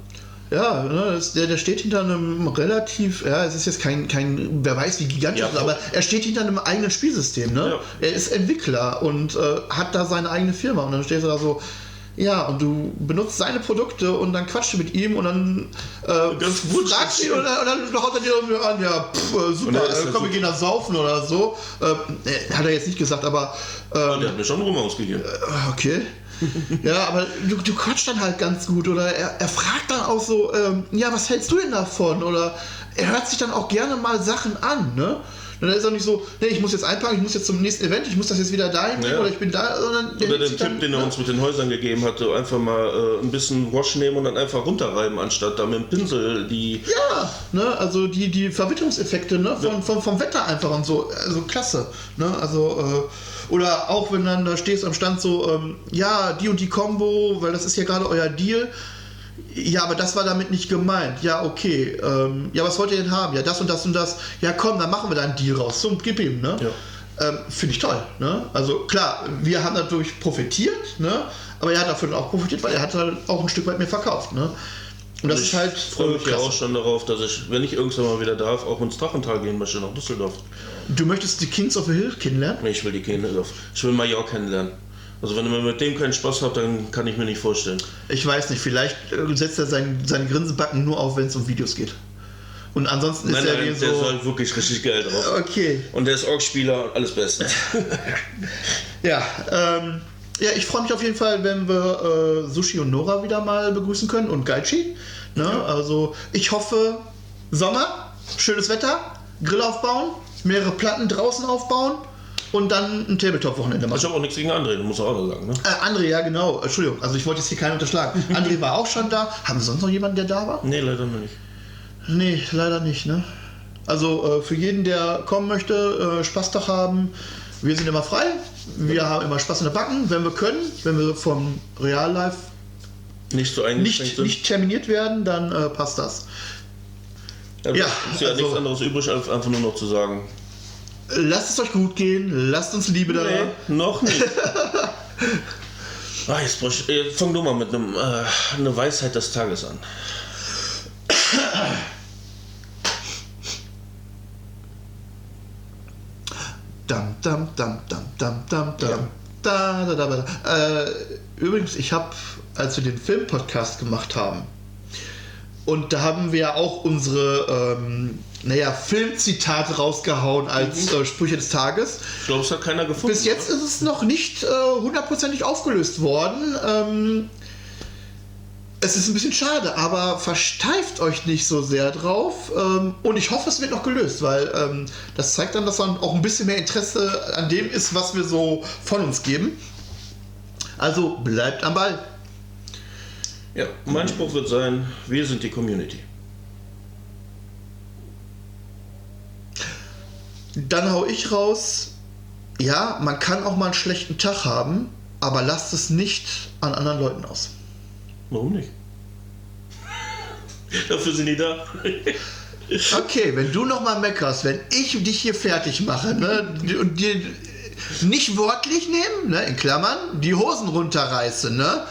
[SPEAKER 2] Ja, ne, der, der steht hinter einem relativ, ja, es ist jetzt kein, kein wer weiß wie gigantisch,
[SPEAKER 1] Ja,
[SPEAKER 2] aber er steht hinter einem eigenen Spielsystem, ne?
[SPEAKER 1] Ja.
[SPEAKER 2] Er ist Entwickler und äh, hat da seine eigene Firma und dann stehst du da so, ja, und du benutzt seine Produkte und dann quatschst du mit ihm und dann äh,
[SPEAKER 1] Ganz gut.
[SPEAKER 2] fragst ihn und dann, und dann haut er dir an, ja, pff, äh, super,
[SPEAKER 1] er
[SPEAKER 2] äh,
[SPEAKER 1] ja
[SPEAKER 2] komm, wir gehen da saufen oder so. Äh, äh, hat er jetzt nicht gesagt, aber ähm,
[SPEAKER 1] Der hat mir schon rum ausgegeben.
[SPEAKER 2] Okay. ja, aber du, du quatscht dann halt ganz gut oder er, er fragt dann auch so, ähm, ja, was hältst du denn davon? Oder er hört sich dann auch gerne mal Sachen an, ne? Und dann ist er nicht so, nee, ich muss jetzt einpacken, ich muss jetzt zum nächsten Event, ich muss das jetzt wieder dahin
[SPEAKER 1] Ja.
[SPEAKER 2] oder ich bin da, sondern der
[SPEAKER 1] Oder den Tipp,
[SPEAKER 2] dann-
[SPEAKER 1] den er uns mit den Häusern gegeben hatte, einfach mal äh, ein bisschen Wash nehmen und dann einfach runterreiben, anstatt da mit dem Pinsel die.
[SPEAKER 2] Ja, ne, also die, die Verwitterungseffekte ne, von, vom, vom Wetter einfach und so, also klasse. Ne, also, äh, oder auch wenn dann da stehst am Stand so, ähm, ja, die und die Combo, weil das ist ja gerade euer Deal. Ja, aber das war damit nicht gemeint. Ja, okay. Ähm, ja, was wollt ihr denn haben? Ja, das und das und das. Ja, komm, dann machen wir da einen Deal raus. So, gib ihm, ne?
[SPEAKER 1] Ja.
[SPEAKER 2] Ähm, Finde ich toll. Ne? Also klar, wir haben dadurch profitiert, ne? aber er hat davon auch profitiert, weil er hat halt auch ein Stück weit mehr verkauft. Ne? Und das
[SPEAKER 1] ich
[SPEAKER 2] ist halt.
[SPEAKER 1] freue mich ja auch schon darauf, dass ich, wenn ich irgendwann mal wieder darf, auch ins Drachental gehen möchte, nach Düsseldorf.
[SPEAKER 2] Du möchtest die Kings of the Hill kennenlernen?
[SPEAKER 1] Ich will die Kinder, ich will Major kennenlernen. Also wenn ihr mit dem keinen Spaß habt, dann kann ich mir nicht vorstellen.
[SPEAKER 2] Ich weiß nicht, vielleicht äh, setzt er sein, seine Grinsebacken nur auf, wenn es um Videos geht. Und ansonsten
[SPEAKER 1] Nein,
[SPEAKER 2] ist er
[SPEAKER 1] nein,
[SPEAKER 2] dir
[SPEAKER 1] der ist
[SPEAKER 2] so.
[SPEAKER 1] halt wirklich richtig geil drauf.
[SPEAKER 2] Okay,
[SPEAKER 1] Und der ist Org-Spieler, alles Beste.
[SPEAKER 2] ja. Ähm, ja, ich freue mich auf jeden Fall, wenn wir äh, Sushi und Nora wieder mal begrüßen können und Gaichi. Ne? Also ich hoffe, Sommer, schönes Wetter, Grill aufbauen, mehrere Platten draußen aufbauen und dann ein Tabletop-Wochenende
[SPEAKER 1] Ich
[SPEAKER 2] machen.
[SPEAKER 1] habe auch nichts gegen André, muss auch noch sagen. Ne?
[SPEAKER 2] Äh, André, ja genau. Entschuldigung, also ich wollte jetzt hier keinen unterschlagen. André war auch schon da. Haben wir sonst noch jemanden, der da war?
[SPEAKER 1] Nee, leider noch nicht.
[SPEAKER 2] Nee, leider nicht, ne? Also äh, für jeden, der kommen möchte, äh, Spaßtag haben, wir sind immer frei. Wir haben immer Spaß in der Backen, wenn wir können. Wenn wir vom Real Life
[SPEAKER 1] Nicht so
[SPEAKER 2] nicht, nicht terminiert werden, dann äh, passt das.
[SPEAKER 1] ja,
[SPEAKER 2] ja,
[SPEAKER 1] ist ja
[SPEAKER 2] also-
[SPEAKER 1] nichts anderes übrig, als einfach nur noch zu sagen.
[SPEAKER 2] Lasst es euch gut gehen, lasst uns Liebe da.
[SPEAKER 1] Nee, noch nicht. ah, jetzt ich, äh, fang du mal mit einem, äh, eine Weisheit des Tages an.
[SPEAKER 2] Dam, dam, dam, dam, dam, dam, dam. Da, da, da, da. Äh, übrigens, ich habe, als wir den Filmpodcast gemacht haben, und da haben wir auch unsere, ähm, naja, Filmzitate rausgehauen als äh, Sprüche des Tages.
[SPEAKER 1] Ich glaube, es hat keiner gefunden.
[SPEAKER 2] Bis jetzt ist es noch nicht äh, hundertprozentig aufgelöst worden. Ähm, es ist ein bisschen schade, aber versteift euch nicht so sehr drauf. Ähm, und ich hoffe, es wird noch gelöst, weil ähm, das zeigt dann, dass dann auch ein bisschen mehr Interesse an dem ist, was wir so von uns geben. Also bleibt am Ball.
[SPEAKER 1] Ja, mein Spruch wird sein, wir sind die Community.
[SPEAKER 2] Dann hau ich raus. Ja, man kann auch mal einen schlechten Tag haben, aber lasst es nicht an anderen Leuten aus.
[SPEAKER 1] Warum nicht? Dafür sind die da.
[SPEAKER 2] Okay, wenn du noch mal meckerst, wenn ich dich hier fertig mache, ne, und dir nicht wortlich nehmen, ne, in Klammern, die Hosen runterreiße, ne,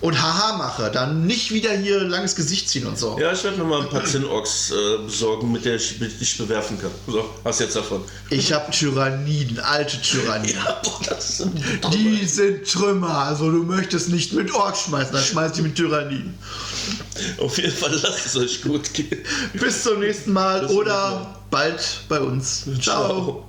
[SPEAKER 2] und haha mache, dann nicht wieder hier langes Gesicht ziehen und so.
[SPEAKER 1] Ja, ich werde mir mal ein paar Zinnochs äh, besorgen, mit der ich mit dich bewerfen kann. So, hast jetzt davon.
[SPEAKER 2] Ich habe Tyranniden, alte Tyranniden.
[SPEAKER 1] Ja, boah, das sind
[SPEAKER 2] Die sind Trümmer, also du möchtest nicht mit Ork schmeißen, dann schmeiß die mit Tyranniden.
[SPEAKER 1] Auf jeden Fall lasst es euch gut gehen.
[SPEAKER 2] Bis zum nächsten Mal
[SPEAKER 1] Bis
[SPEAKER 2] oder
[SPEAKER 1] Mal.
[SPEAKER 2] bald bei uns. Ciao.
[SPEAKER 1] Ciao.